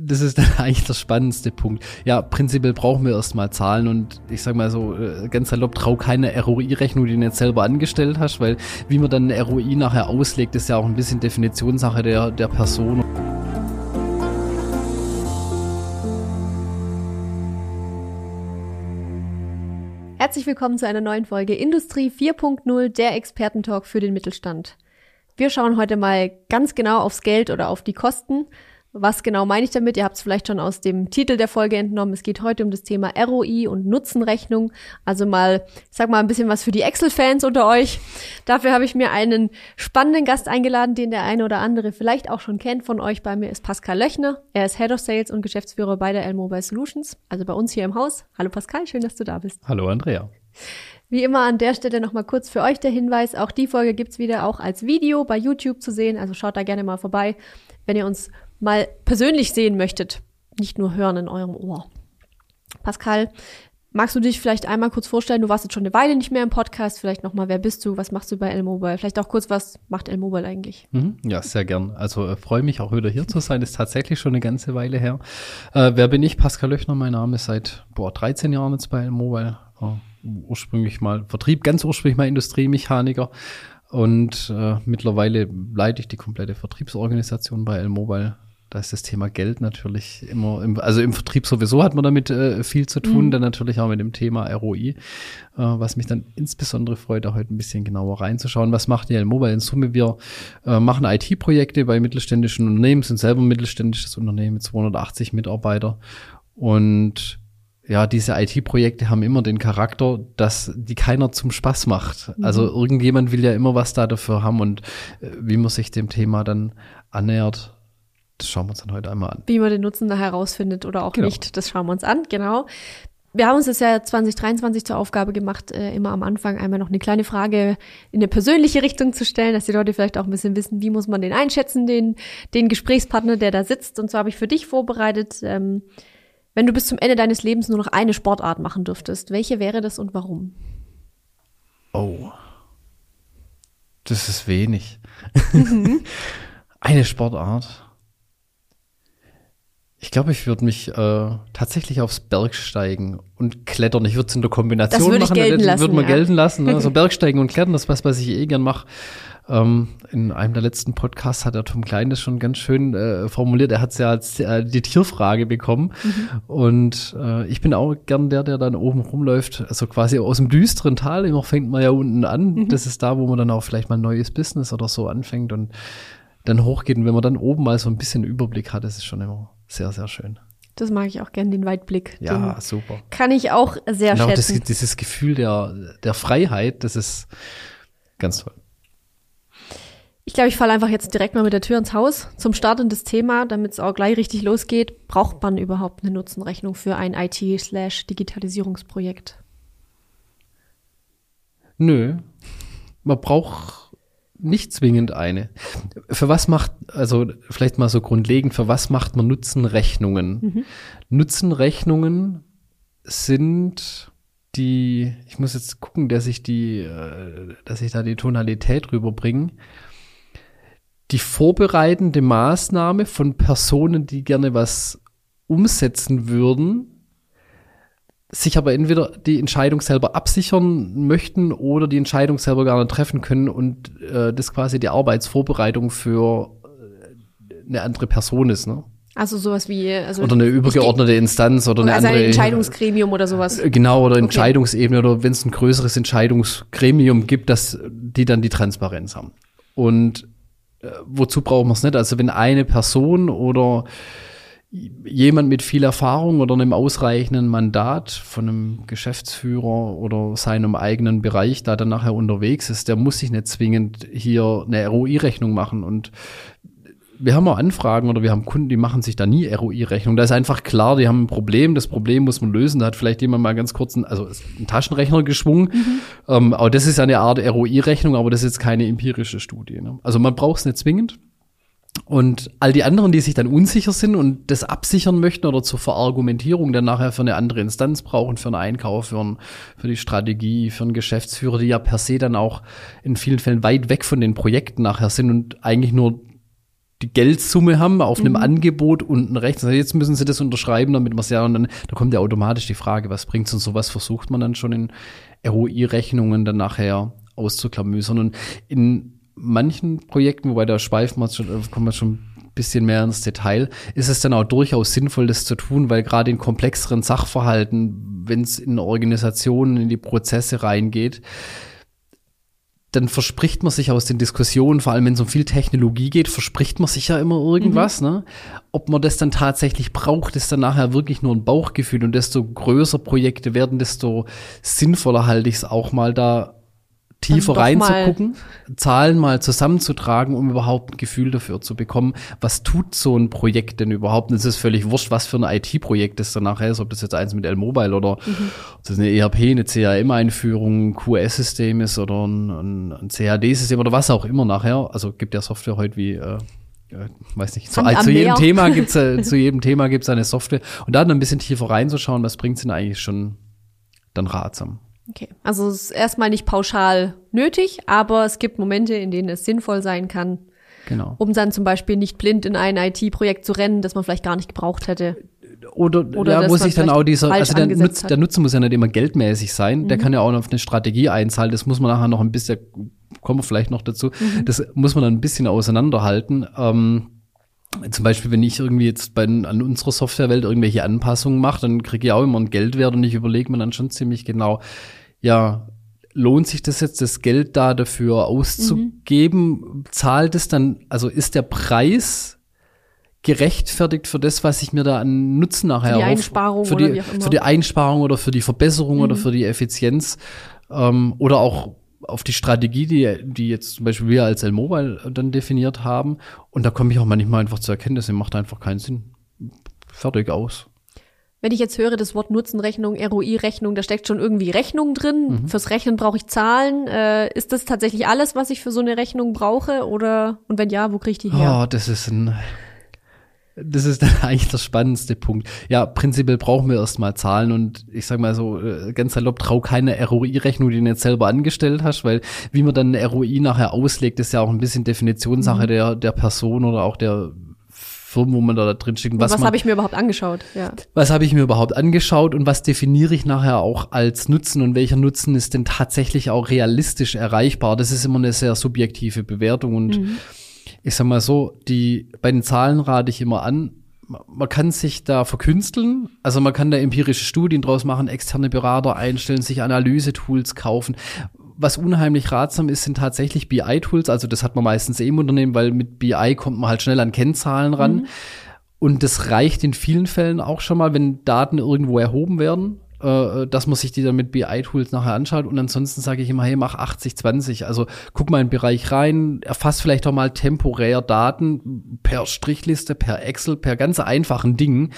das ist dann eigentlich der spannendste Punkt. Ja, prinzipiell brauchen wir erstmal Zahlen und ich sag mal so, äh, ganz salopp, trau keine ROI-Rechnung, die du jetzt selber angestellt hast, weil wie man dann eine ROI nachher auslegt, ist ja auch ein bisschen Definitionssache der, der Person. Herzlich willkommen zu einer neuen Folge Industrie 4.0, der Expertentalk für den Mittelstand. Wir schauen heute mal ganz genau aufs Geld oder auf die Kosten was genau meine ich damit? Ihr habt es vielleicht schon aus dem Titel der Folge entnommen. Es geht heute um das Thema ROI und Nutzenrechnung. Also mal, ich sag mal ein bisschen was für die Excel-Fans unter euch. Dafür habe ich mir einen spannenden Gast eingeladen, den der eine oder andere vielleicht auch schon kennt von euch. Bei mir ist Pascal Löchner. Er ist Head of Sales und Geschäftsführer bei der L-Mobile Solutions, also bei uns hier im Haus. Hallo Pascal, schön, dass du da bist. Hallo Andrea. Wie immer an der Stelle nochmal kurz für euch der Hinweis, auch die Folge gibt's wieder auch als Video bei YouTube zu sehen, also schaut da gerne mal vorbei, wenn ihr uns mal persönlich sehen möchtet, nicht nur hören in eurem Ohr. Pascal, magst du dich vielleicht einmal kurz vorstellen? Du warst jetzt schon eine Weile nicht mehr im Podcast. Vielleicht nochmal, wer bist du? Was machst du bei L-Mobile? Vielleicht auch kurz, was macht L-Mobile eigentlich? Mhm, ja, sehr gern. Also äh, freue mich auch wieder hier zu sein. Ist tatsächlich schon eine ganze Weile her. Äh, wer bin ich? Pascal Löchner, mein Name ist seit boah, 13 Jahren jetzt bei L-Mobile. Äh, ursprünglich mal Vertrieb, ganz ursprünglich mal Industriemechaniker. Und äh, mittlerweile leite ich die komplette Vertriebsorganisation bei L-Mobile da ist das Thema Geld natürlich immer, im, also im Vertrieb sowieso hat man damit äh, viel zu tun, mhm. dann natürlich auch mit dem Thema ROI, äh, was mich dann insbesondere freut, da heute ein bisschen genauer reinzuschauen. Was macht die Mobile in Summe? Wir äh, machen IT-Projekte bei mittelständischen Unternehmen, sind selber ein mittelständisches Unternehmen mit 280 Mitarbeiter und ja, diese IT-Projekte haben immer den Charakter, dass die keiner zum Spaß macht. Mhm. Also irgendjemand will ja immer was da dafür haben und äh, wie man sich dem Thema dann annähert, das schauen wir uns dann heute einmal an. Wie man den Nutzen da herausfindet oder auch genau. nicht, das schauen wir uns an, genau. Wir haben uns das ja 2023 zur Aufgabe gemacht, äh, immer am Anfang einmal noch eine kleine Frage in eine persönliche Richtung zu stellen, dass die Leute vielleicht auch ein bisschen wissen, wie muss man den einschätzen, den, den Gesprächspartner, der da sitzt. Und so habe ich für dich vorbereitet, ähm, wenn du bis zum Ende deines Lebens nur noch eine Sportart machen dürftest, welche wäre das und warum? Oh, das ist wenig. Mhm. eine Sportart. Ich glaube, ich würde mich äh, tatsächlich aufs Bergsteigen und Klettern. Ich würde es in der Kombination das machen. Gelten das würde man ja. gelten lassen. Ne? Also Bergsteigen und Klettern, das ist was, was ich eh gern mache. Ähm, in einem der letzten Podcasts hat der Tom Klein das schon ganz schön äh, formuliert. Er hat es ja als äh, die Tierfrage bekommen. Mhm. Und äh, ich bin auch gern der, der dann oben rumläuft. Also quasi aus dem düsteren Tal. Immer fängt man ja unten an. Mhm. Das ist da, wo man dann auch vielleicht mal ein neues Business oder so anfängt und dann hochgeht. Und wenn man dann oben mal so ein bisschen Überblick hat, das ist schon immer sehr, sehr schön. Das mag ich auch gern, den Weitblick. Ja, den super. Kann ich auch sehr genau, schätzen. Das, dieses Gefühl der, der Freiheit, das ist ganz toll. Ich glaube, ich falle einfach jetzt direkt mal mit der Tür ins Haus. Zum Start in das Thema, damit es auch gleich richtig losgeht. Braucht man überhaupt eine Nutzenrechnung für ein IT-Digitalisierungsprojekt? Nö. Man braucht nicht zwingend eine. Für was macht, also vielleicht mal so grundlegend, für was macht man Nutzenrechnungen? Mhm. Nutzenrechnungen sind die, ich muss jetzt gucken, dass ich die, äh, dass ich da die Tonalität rüberbringe. Die vorbereitende Maßnahme von Personen, die gerne was umsetzen würden, sich aber entweder die Entscheidung selber absichern möchten oder die Entscheidung selber gar nicht treffen können und äh, das quasi die Arbeitsvorbereitung für äh, eine andere Person ist. Ne? Also sowas wie also oder eine übergeordnete Instanz oder, eine also andere ein Entscheidungsgremium oder sowas. Äh, genau oder okay. Entscheidungsebene oder wenn es ein größeres Entscheidungsgremium gibt, dass die dann die Transparenz haben. Und äh, wozu brauchen wir es nicht? Also wenn eine Person oder jemand mit viel Erfahrung oder einem ausreichenden Mandat von einem Geschäftsführer oder seinem eigenen Bereich da dann nachher unterwegs ist, der muss sich nicht zwingend hier eine ROI-Rechnung machen. Und wir haben auch Anfragen oder wir haben Kunden, die machen sich da nie ROI-Rechnung. Da ist einfach klar, die haben ein Problem, das Problem muss man lösen. Da hat vielleicht jemand mal ganz kurz einen, also einen Taschenrechner geschwungen. Mhm. Ähm, aber das ist eine Art ROI-Rechnung, aber das ist jetzt keine empirische Studie. Ne? Also man braucht es nicht zwingend. Und all die anderen, die sich dann unsicher sind und das absichern möchten oder zur Verargumentierung dann nachher für eine andere Instanz brauchen, für einen Einkauf, für, ein, für die Strategie, für einen Geschäftsführer, die ja per se dann auch in vielen Fällen weit weg von den Projekten nachher sind und eigentlich nur die Geldsumme haben auf einem mhm. Angebot unten rechts. Also jetzt müssen sie das unterschreiben, damit man es ja, und dann da kommt ja automatisch die Frage, was bringt's und sowas versucht man dann schon in ROI-Rechnungen dann nachher auszuklamüsern. Und in manchen Projekten, wobei da schweifen wir schon, kommen wir schon ein bisschen mehr ins Detail, ist es dann auch durchaus sinnvoll, das zu tun, weil gerade in komplexeren Sachverhalten, wenn es in Organisationen, in die Prozesse reingeht, dann verspricht man sich aus den Diskussionen, vor allem wenn es um viel Technologie geht, verspricht man sich ja immer irgendwas. Mhm. Ne? Ob man das dann tatsächlich braucht, ist dann nachher wirklich nur ein Bauchgefühl. Und desto größer Projekte werden, desto sinnvoller halte ich es auch mal da tiefer reinzugucken, Zahlen mal zusammenzutragen, um überhaupt ein Gefühl dafür zu bekommen, was tut so ein Projekt denn überhaupt? Und es ist völlig wurscht, was für ein IT-Projekt das dann nachher ist, ob das jetzt eins mit L-Mobile oder mhm. ob das eine ERP, eine CRM-Einführung, ein QS-System ist oder ein, ein, ein CAD-System oder was auch immer nachher. Also gibt ja Software heute wie äh, äh weiß nicht, zu, zu jedem Thema gibt's äh, zu jedem Thema gibt's eine Software und da dann ein bisschen tiefer reinzuschauen, was bringt's denn eigentlich schon dann ratsam. Okay, also es ist erstmal nicht pauschal nötig, aber es gibt Momente, in denen es sinnvoll sein kann, genau. um dann zum Beispiel nicht blind in ein IT-Projekt zu rennen, das man vielleicht gar nicht gebraucht hätte. Oder, Oder ja, muss ich dann auch dieser, also der, Nutz, der Nutzer muss ja nicht immer geldmäßig sein, mhm. der kann ja auch auf eine Strategie einzahlen, das muss man nachher noch ein bisschen, kommen wir vielleicht noch dazu, mhm. das muss man dann ein bisschen auseinanderhalten. Ähm, zum Beispiel, wenn ich irgendwie jetzt bei, an unserer Softwarewelt irgendwelche Anpassungen mache, dann kriege ich auch immer einen Geldwert und ich überlege mir dann schon ziemlich genau, ja, lohnt sich das jetzt, das Geld da dafür auszugeben? Mhm. Zahlt es dann, also ist der Preis gerechtfertigt für das, was ich mir da an Nutzen nachher für die Einsparung für die, für die Einsparung oder für die Verbesserung mhm. oder für die Effizienz ähm, oder auch auf die Strategie, die, die jetzt zum Beispiel wir als L-Mobile dann definiert haben. Und da komme ich auch manchmal einfach zur Erkenntnis, es macht einfach keinen Sinn. Fertig aus. Wenn ich jetzt höre, das Wort Nutzenrechnung, ROI-Rechnung, da steckt schon irgendwie Rechnung drin. Mhm. Fürs Rechnen brauche ich Zahlen. Äh, ist das tatsächlich alles, was ich für so eine Rechnung brauche? Oder und wenn ja, wo kriege ich die her? Oh, das ist ein das ist dann eigentlich der spannendste Punkt. Ja, prinzipiell brauchen wir erstmal Zahlen und ich sag mal so, äh, ganz salopp, trau keine ROI-Rechnung, die du jetzt selber angestellt hast, weil wie man dann eine ROI nachher auslegt, ist ja auch ein bisschen Definitionssache mhm. der, der Person oder auch der Firmen, wo man da drin steckt. Was, was habe ich mir überhaupt angeschaut? Ja. Was habe ich mir überhaupt angeschaut und was definiere ich nachher auch als Nutzen und welcher Nutzen ist denn tatsächlich auch realistisch erreichbar? Das ist immer eine sehr subjektive Bewertung und mhm ich sag mal so, die, bei den Zahlen rate ich immer an, man kann sich da verkünsteln, also man kann da empirische Studien draus machen, externe Berater einstellen, sich Analysetools kaufen. Was unheimlich ratsam ist, sind tatsächlich BI-Tools, also das hat man meistens eh im Unternehmen, weil mit BI kommt man halt schnell an Kennzahlen ran. Mhm. Und das reicht in vielen Fällen auch schon mal, wenn Daten irgendwo erhoben werden äh, dass man sich die dann mit BI-Tools nachher anschaut. Und ansonsten sage ich immer, hey, mach 80-20. Also guck mal in den Bereich rein, erfass vielleicht auch mal temporär Daten per Strichliste, per Excel, per ganz einfachen Dingen.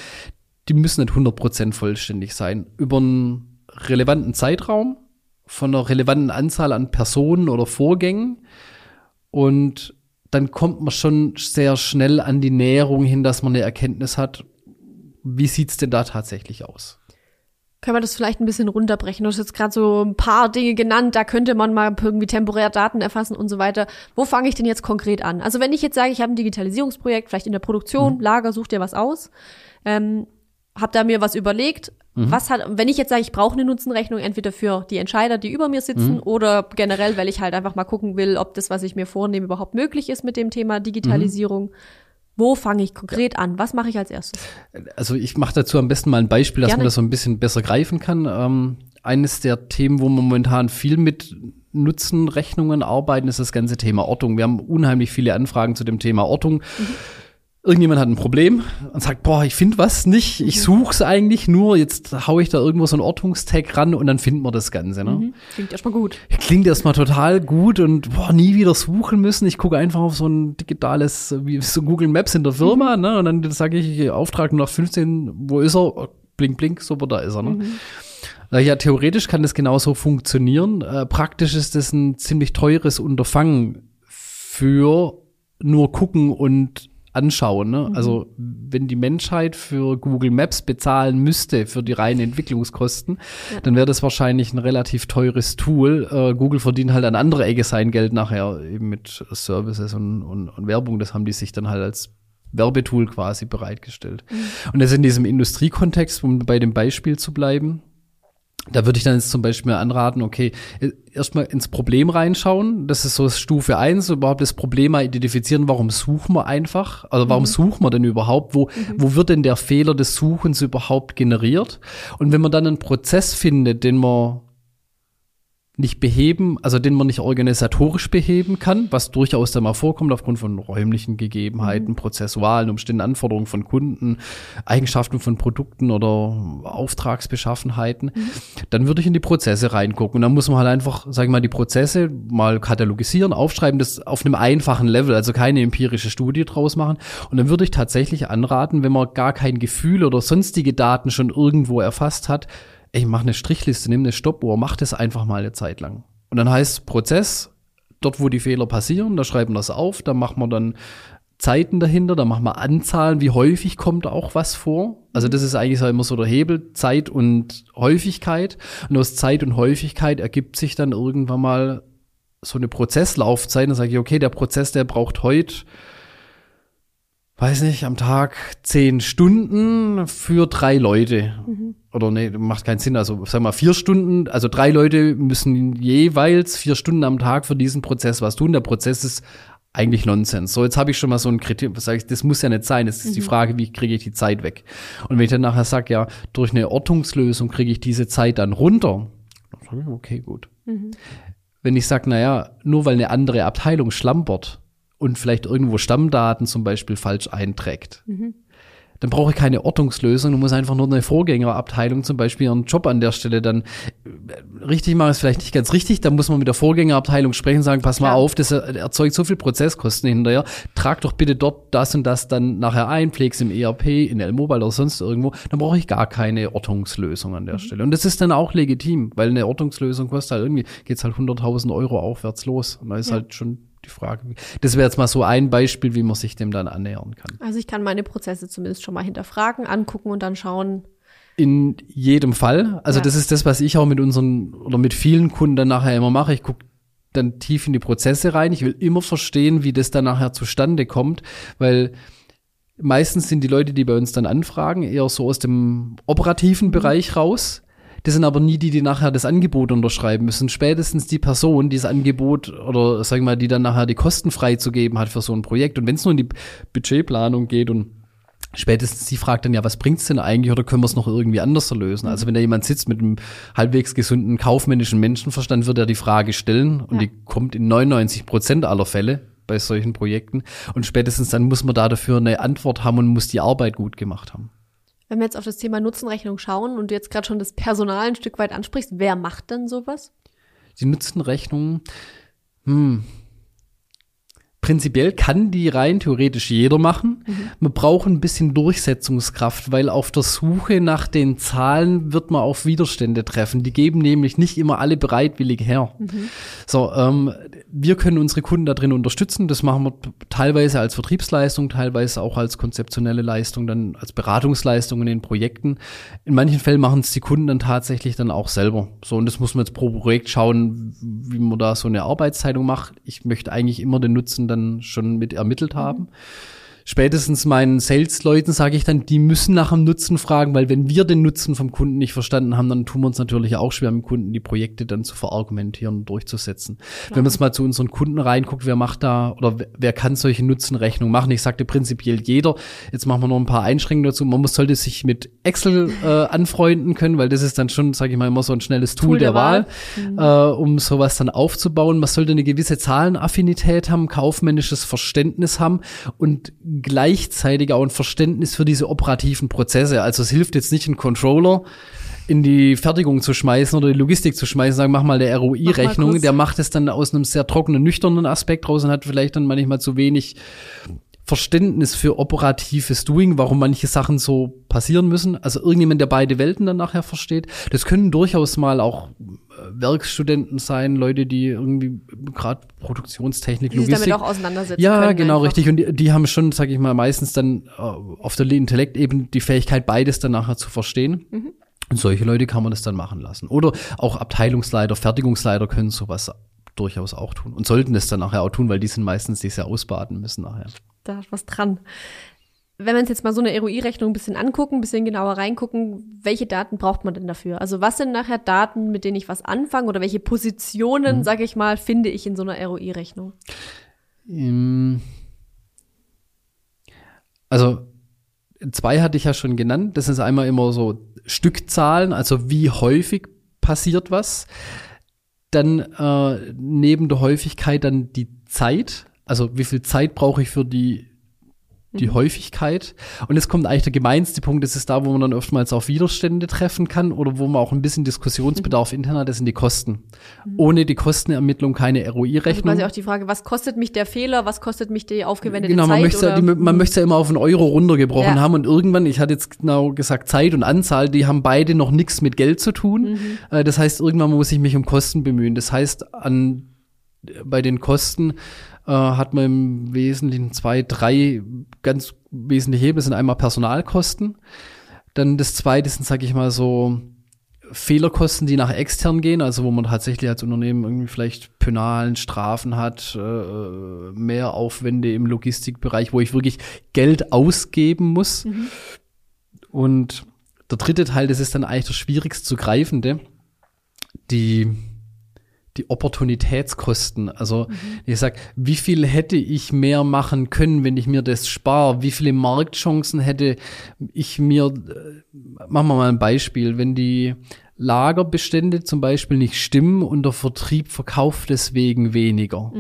Die müssen nicht 100% vollständig sein. Über einen relevanten Zeitraum von einer relevanten Anzahl an Personen oder Vorgängen. Und dann kommt man schon sehr schnell an die Näherung hin, dass man eine Erkenntnis hat, wie sieht's denn da tatsächlich aus? Können wir das vielleicht ein bisschen runterbrechen. Du hast jetzt gerade so ein paar Dinge genannt, da könnte man mal irgendwie temporär Daten erfassen und so weiter. Wo fange ich denn jetzt konkret an? Also wenn ich jetzt sage, ich habe ein Digitalisierungsprojekt, vielleicht in der Produktion, mhm. Lager, such dir was aus, ähm, habe da mir was überlegt. Mhm. Was hat, wenn ich jetzt sage, ich brauche eine Nutzenrechnung, entweder für die Entscheider, die über mir sitzen, mhm. oder generell, weil ich halt einfach mal gucken will, ob das, was ich mir vornehme, überhaupt möglich ist mit dem Thema Digitalisierung. Wo fange ich konkret an? Was mache ich als erstes? Also ich mache dazu am besten mal ein Beispiel, dass Gerne. man das so ein bisschen besser greifen kann. Ähm, eines der Themen, wo momentan viel mit Nutzenrechnungen arbeiten, ist das ganze Thema Ortung. Wir haben unheimlich viele Anfragen zu dem Thema Ortung. Mhm irgendjemand hat ein Problem und sagt, boah, ich finde was nicht, ich mhm. such's eigentlich nur, jetzt hau ich da irgendwo so einen Ortungstag ran und dann finden wir das Ganze. Ne? Mhm. Klingt erstmal gut. Klingt erstmal total gut und boah, nie wieder suchen müssen. Ich gucke einfach auf so ein digitales, wie so Google Maps in der Firma, mhm. ne? Und dann sage ich, Auftrag nach 15, wo ist er? Blink, blink, super, da ist er. Ne? Mhm. Ja, theoretisch kann das genauso funktionieren. Äh, praktisch ist das ein ziemlich teures Unterfangen für nur gucken und anschauen. Ne? Mhm. Also wenn die Menschheit für Google Maps bezahlen müsste für die reinen Entwicklungskosten, ja. dann wäre das wahrscheinlich ein relativ teures Tool. Äh, Google verdient halt an andere Ecke sein Geld nachher eben mit Services und, und, und Werbung. Das haben die sich dann halt als Werbetool quasi bereitgestellt. Mhm. Und das in diesem Industriekontext, um bei dem Beispiel zu bleiben, da würde ich dann jetzt zum Beispiel anraten, okay, erstmal ins Problem reinschauen. Das ist so Stufe eins, überhaupt das Problem mal identifizieren, warum suchen wir einfach? Also warum mhm. suchen wir denn überhaupt? Wo, mhm. wo wird denn der Fehler des Suchens überhaupt generiert? Und wenn man dann einen Prozess findet, den man nicht beheben, also den man nicht organisatorisch beheben kann, was durchaus da mal vorkommt aufgrund von räumlichen Gegebenheiten, mhm. prozessualen Umständen, Anforderungen von Kunden, Eigenschaften von Produkten oder Auftragsbeschaffenheiten, mhm. dann würde ich in die Prozesse reingucken. Und dann muss man halt einfach, sag ich mal, die Prozesse mal katalogisieren, aufschreiben, das auf einem einfachen Level, also keine empirische Studie draus machen. Und dann würde ich tatsächlich anraten, wenn man gar kein Gefühl oder sonstige Daten schon irgendwo erfasst hat, ey, mach eine Strichliste, nimm eine Stoppuhr, mach das einfach mal eine Zeit lang. Und dann heißt Prozess, dort wo die Fehler passieren, da schreiben wir das auf, da machen wir dann Zeiten dahinter, da machen wir Anzahlen, wie häufig kommt auch was vor. Also das ist eigentlich immer so der Hebel, Zeit und Häufigkeit. Und aus Zeit und Häufigkeit ergibt sich dann irgendwann mal so eine Prozesslaufzeit. Dann sage ich, okay, der Prozess, der braucht heute weiß nicht, am Tag zehn Stunden für drei Leute. Mhm. Oder nee, macht keinen Sinn. Also sag mal vier Stunden, also drei Leute müssen jeweils vier Stunden am Tag für diesen Prozess was tun. Der Prozess ist eigentlich Nonsens. So, jetzt habe ich schon mal so ein Kritik, sage ich, das muss ja nicht sein. Es ist mhm. die Frage, wie kriege ich die Zeit weg? Und wenn ich dann nachher sage, ja, durch eine Ortungslösung kriege ich diese Zeit dann runter, dann sage ich, okay, gut. Mhm. Wenn ich sage, naja, nur weil eine andere Abteilung schlampert, und vielleicht irgendwo Stammdaten zum Beispiel falsch einträgt. Mhm. Dann brauche ich keine Ortungslösung, du musst einfach nur eine Vorgängerabteilung zum Beispiel ihren Job an der Stelle dann äh, richtig machen, ist vielleicht nicht ganz richtig, dann muss man mit der Vorgängerabteilung sprechen, sagen, pass mal ja. auf, das erzeugt so viel Prozesskosten hinterher, trag doch bitte dort das und das dann nachher ein, pfleg's im ERP, in L-Mobile oder sonst irgendwo, dann brauche ich gar keine Ortungslösung an der mhm. Stelle. Und das ist dann auch legitim, weil eine Ortungslösung kostet halt irgendwie, geht's halt 100.000 Euro aufwärts los und da ist ja. halt schon die Frage. Das wäre jetzt mal so ein Beispiel, wie man sich dem dann annähern kann. Also ich kann meine Prozesse zumindest schon mal hinterfragen, angucken und dann schauen. In jedem Fall. Also ja. das ist das, was ich auch mit unseren oder mit vielen Kunden dann nachher immer mache. Ich gucke dann tief in die Prozesse rein. Ich will immer verstehen, wie das dann nachher zustande kommt, weil meistens sind die Leute, die bei uns dann anfragen, eher so aus dem operativen mhm. Bereich raus. Das sind aber nie die, die nachher das Angebot unterschreiben müssen. Spätestens die Person, die das Angebot oder sag ich mal, die dann nachher die Kosten freizugeben hat für so ein Projekt. Und wenn es nur in die Budgetplanung geht und spätestens die fragt dann ja, was bringt's denn eigentlich oder können wir es noch irgendwie anders lösen? Also wenn da jemand sitzt mit einem halbwegs gesunden kaufmännischen Menschenverstand, wird er die Frage stellen und ja. die kommt in 99 Prozent aller Fälle bei solchen Projekten und spätestens dann muss man da dafür eine Antwort haben und muss die Arbeit gut gemacht haben. Wenn wir jetzt auf das Thema Nutzenrechnung schauen und du jetzt gerade schon das Personal ein Stück weit ansprichst, wer macht denn sowas? Die Nutzenrechnung, hm, prinzipiell kann die rein theoretisch jeder machen. Mhm. Man braucht ein bisschen Durchsetzungskraft, weil auf der Suche nach den Zahlen wird man auf Widerstände treffen. Die geben nämlich nicht immer alle bereitwillig her. Mhm. So, ähm, wir können unsere Kunden da drin unterstützen. Das machen wir teilweise als Vertriebsleistung, teilweise auch als konzeptionelle Leistung, dann als Beratungsleistung in den Projekten. In manchen Fällen machen es die Kunden dann tatsächlich dann auch selber. So, und das muss man jetzt pro Projekt schauen, wie man da so eine Arbeitsteilung macht. Ich möchte eigentlich immer den Nutzen dann dann schon mit ermittelt haben. Mhm spätestens meinen Sales-Leuten sage ich dann, die müssen nach dem Nutzen fragen, weil wenn wir den Nutzen vom Kunden nicht verstanden haben, dann tun wir uns natürlich auch schwer, mit dem Kunden die Projekte dann zu verargumentieren und durchzusetzen. Klar. Wenn man jetzt mal zu unseren Kunden reinguckt, wer macht da oder wer kann solche Nutzenrechnungen machen? Ich sagte prinzipiell jeder. Jetzt machen wir noch ein paar Einschränkungen dazu. Man muss, sollte sich mit Excel äh, anfreunden können, weil das ist dann schon, sage ich mal, immer so ein schnelles Tool, Tool der, der, Wahl, Wahl. Mhm. Äh, um sowas dann aufzubauen. Man sollte eine gewisse Zahlenaffinität haben, kaufmännisches Verständnis haben und gleichzeitig auch ein Verständnis für diese operativen Prozesse. Also es hilft jetzt nicht, einen Controller in die Fertigung zu schmeißen oder die Logistik zu schmeißen, sagen, mach mal eine ROI-Rechnung. Der macht es dann aus einem sehr trockenen, nüchternen Aspekt raus und hat vielleicht dann manchmal zu wenig Verständnis für operatives Doing, warum manche Sachen so passieren müssen. Also irgendjemand, der beide Welten dann nachher versteht. Das können durchaus mal auch Werkstudenten sein, Leute, die irgendwie gerade Produktionstechnik, die sich Logistik. damit auch auseinandersetzen Ja, können genau, einfach. richtig. Und die, die haben schon, sag ich mal, meistens dann äh, auf der Intellektebene die Fähigkeit, beides dann nachher zu verstehen. Mhm. Und solche Leute kann man das dann machen lassen. Oder auch Abteilungsleiter, Fertigungsleiter können sowas durchaus auch tun und sollten das dann nachher auch tun, weil die sind meistens, die es ja ausbaden müssen nachher. Da ist was dran. Wenn wir uns jetzt mal so eine ROI-Rechnung ein bisschen angucken, ein bisschen genauer reingucken, welche Daten braucht man denn dafür? Also was sind nachher Daten, mit denen ich was anfange oder welche Mhm. Positionen, sage ich mal, finde ich in so einer ROI-Rechnung? Ähm, Also zwei hatte ich ja schon genannt. Das ist einmal immer so Stückzahlen, also wie häufig passiert was. Dann äh, neben der Häufigkeit dann die Zeit, also wie viel Zeit brauche ich für die die Häufigkeit. Und jetzt kommt eigentlich der gemeinste Punkt, das ist da, wo man dann oftmals auf Widerstände treffen kann oder wo man auch ein bisschen Diskussionsbedarf intern hat, das sind die Kosten. Ohne die Kostenermittlung keine Also ROI-Rechnung. quasi auch die Frage, was kostet mich der Fehler, was kostet mich die aufgewendete Genau, man Zeit? möchte, oder? die, man möchte ja immer auf einen Euro runtergebrochen Ja. haben und irgendwann, ich hatte jetzt genau gesagt, Zeit und Anzahl, die haben beide noch nichts mit Geld zu tun. Mhm. Äh, Das heißt, irgendwann muss ich mich um Kosten bemühen. Das heißt, an, bei den Kosten äh, hat man im Wesentlichen zwei, drei ganz wesentliche Hebel. Sind einmal Personalkosten. Dann das zweite sind, sag ich mal, so Fehlerkosten, die nach extern gehen, also wo man tatsächlich als Unternehmen irgendwie vielleicht Penalen, Strafen hat, äh, mehr Aufwände im Logistikbereich, wo ich wirklich Geld ausgeben muss. Und der dritte Teil, das ist dann eigentlich das schwierigst zu greifende, die die Opportunitätskosten. Also ich sag, wie viel hätte ich mehr machen können, wenn ich mir das spare? Wie viele Marktchancen hätte ich mir, äh, machen wir mal ein Beispiel, wenn die Lagerbestände zum Beispiel nicht stimmen und der Vertrieb verkauft deswegen weniger.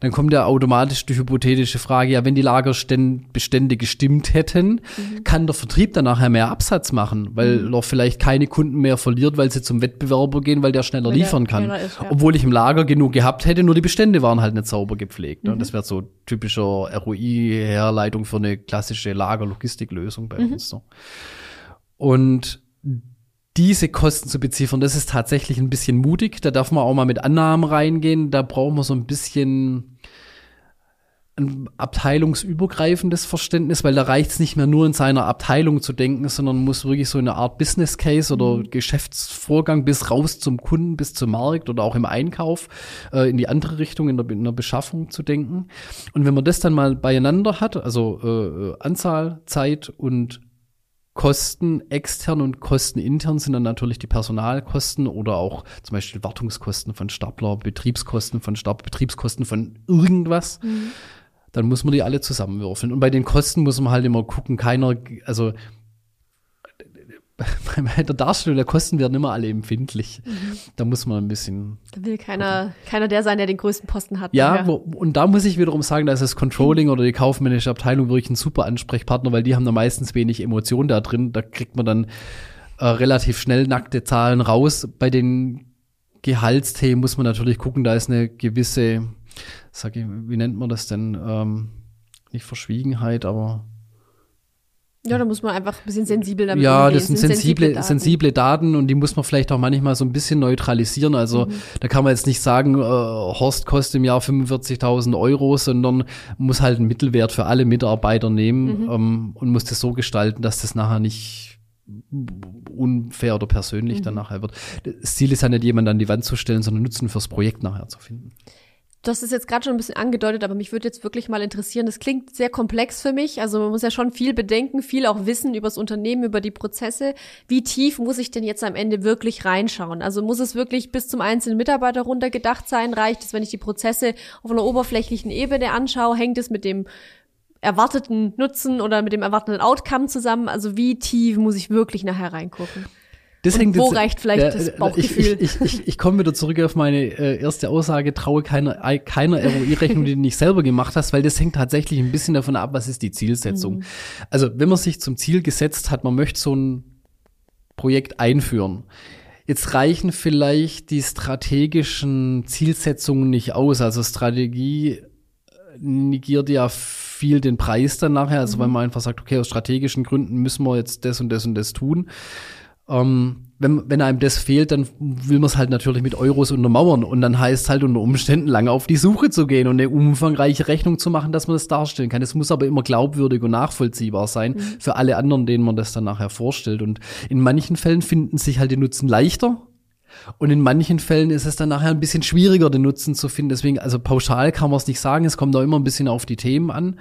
Dann kommt ja automatisch die hypothetische Frage, ja, wenn die Lagerbestände gestimmt hätten, kann der Vertrieb dann nachher mehr Absatz machen, weil er vielleicht keine Kunden mehr verliert, weil sie zum Wettbewerber gehen, weil der schneller Weil der liefern kann. schneller ist, ja. Obwohl ich im Lager genug gehabt hätte, nur die Bestände waren halt nicht sauber gepflegt. Und das wäre so typischer ROI-Herleitung für eine klassische Lagerlogistiklösung bei uns. So. Und diese Kosten zu beziffern, das ist tatsächlich ein bisschen mutig. Da darf man auch mal mit Annahmen reingehen. Da braucht man so ein bisschen ein abteilungsübergreifendes Verständnis, weil da reicht es nicht mehr nur in seiner Abteilung zu denken, sondern muss wirklich so eine Art Business Case oder Geschäftsvorgang bis raus zum Kunden, bis zum Markt oder auch im Einkauf äh, in die andere Richtung, in der, in der Beschaffung zu denken. Und wenn man das dann mal beieinander hat, also äh, Anzahl, Zeit und Kosten extern und Kosten intern sind dann natürlich die Personalkosten oder auch zum Beispiel Wartungskosten von Stapler, Betriebskosten von Stapler, Betriebskosten von irgendwas. Dann muss man die alle zusammenwürfeln. Und bei den Kosten muss man halt immer gucken, keiner, also bei der Darstellung der Kosten werden immer alle empfindlich. Da muss man ein bisschen Da will keiner, keiner der sein, der den größten Posten hat. ja, wo, und da muss ich wiederum sagen, da ist das Controlling oder die kaufmännische Abteilung wirklich ein super Ansprechpartner, weil die haben da meistens wenig Emotion da drin. Da kriegt man dann äh, relativ schnell nackte Zahlen raus. Bei den Gehaltsthemen muss man natürlich gucken, da ist eine gewisse, sag ich, wie nennt man das denn? Ähm, nicht Verschwiegenheit, aber ja, da muss man einfach ein bisschen sensibel damit ja, umgehen. das sind sensible, sensible Daten. Daten. und die muss man vielleicht auch manchmal so ein bisschen neutralisieren. Also da kann man jetzt nicht sagen, äh, Horst kostet im Jahr 45.000 Euro, sondern muss halt einen Mittelwert für alle Mitarbeiter nehmen ähm, und muss das so gestalten, dass das nachher nicht unfair oder persönlich dann nachher wird. Das Ziel ist ja nicht, jemanden an die Wand zu stellen, sondern Nutzen fürs Projekt nachher zu finden. Hast es jetzt gerade schon ein bisschen angedeutet, aber mich würde jetzt wirklich mal interessieren, das klingt sehr komplex für mich. Also man muss ja schon viel bedenken, viel auch wissen über das Unternehmen, über die Prozesse. Wie tief muss ich denn jetzt am Ende wirklich reinschauen? Also muss es wirklich bis zum einzelnen Mitarbeiter runter gedacht sein? Reicht es, wenn ich die Prozesse auf einer oberflächlichen Ebene anschaue? Hängt es mit dem erwarteten Nutzen oder mit dem erwarteten Outcome zusammen? Also wie tief muss ich wirklich nachher reingucken? Das Und wo reicht vielleicht das Bauchgefühl? Ich, ich, ich, ich komme wieder zurück auf meine äh, erste Aussage, traue keiner, ei- keiner ROI-Rechnung, die du nicht selber gemacht hast, weil das hängt tatsächlich ein bisschen davon ab, was ist die Zielsetzung. Mhm. Also wenn man sich zum Ziel gesetzt hat, man möchte so ein Projekt einführen. Jetzt reichen vielleicht die strategischen Zielsetzungen nicht aus. Also Strategie äh, negiert ja viel den Preis dann nachher. Also weil man einfach sagt, okay, aus strategischen Gründen müssen wir jetzt das und das und das tun. Ähm, wenn, wenn einem das fehlt, dann will man es halt natürlich mit Euros untermauern und dann heißt es halt unter Umständen lange auf die Suche zu gehen und eine umfangreiche Rechnung zu machen, dass man das darstellen kann. Es muss aber immer glaubwürdig und nachvollziehbar sein mhm. für alle anderen, denen man das dann nachher vorstellt. Und in manchen Fällen finden sich halt die Nutzen leichter und in manchen Fällen ist es dann nachher ein bisschen schwieriger, den Nutzen zu finden. Deswegen, also pauschal kann man es nicht sagen. Es kommt da immer ein bisschen auf die Themen an.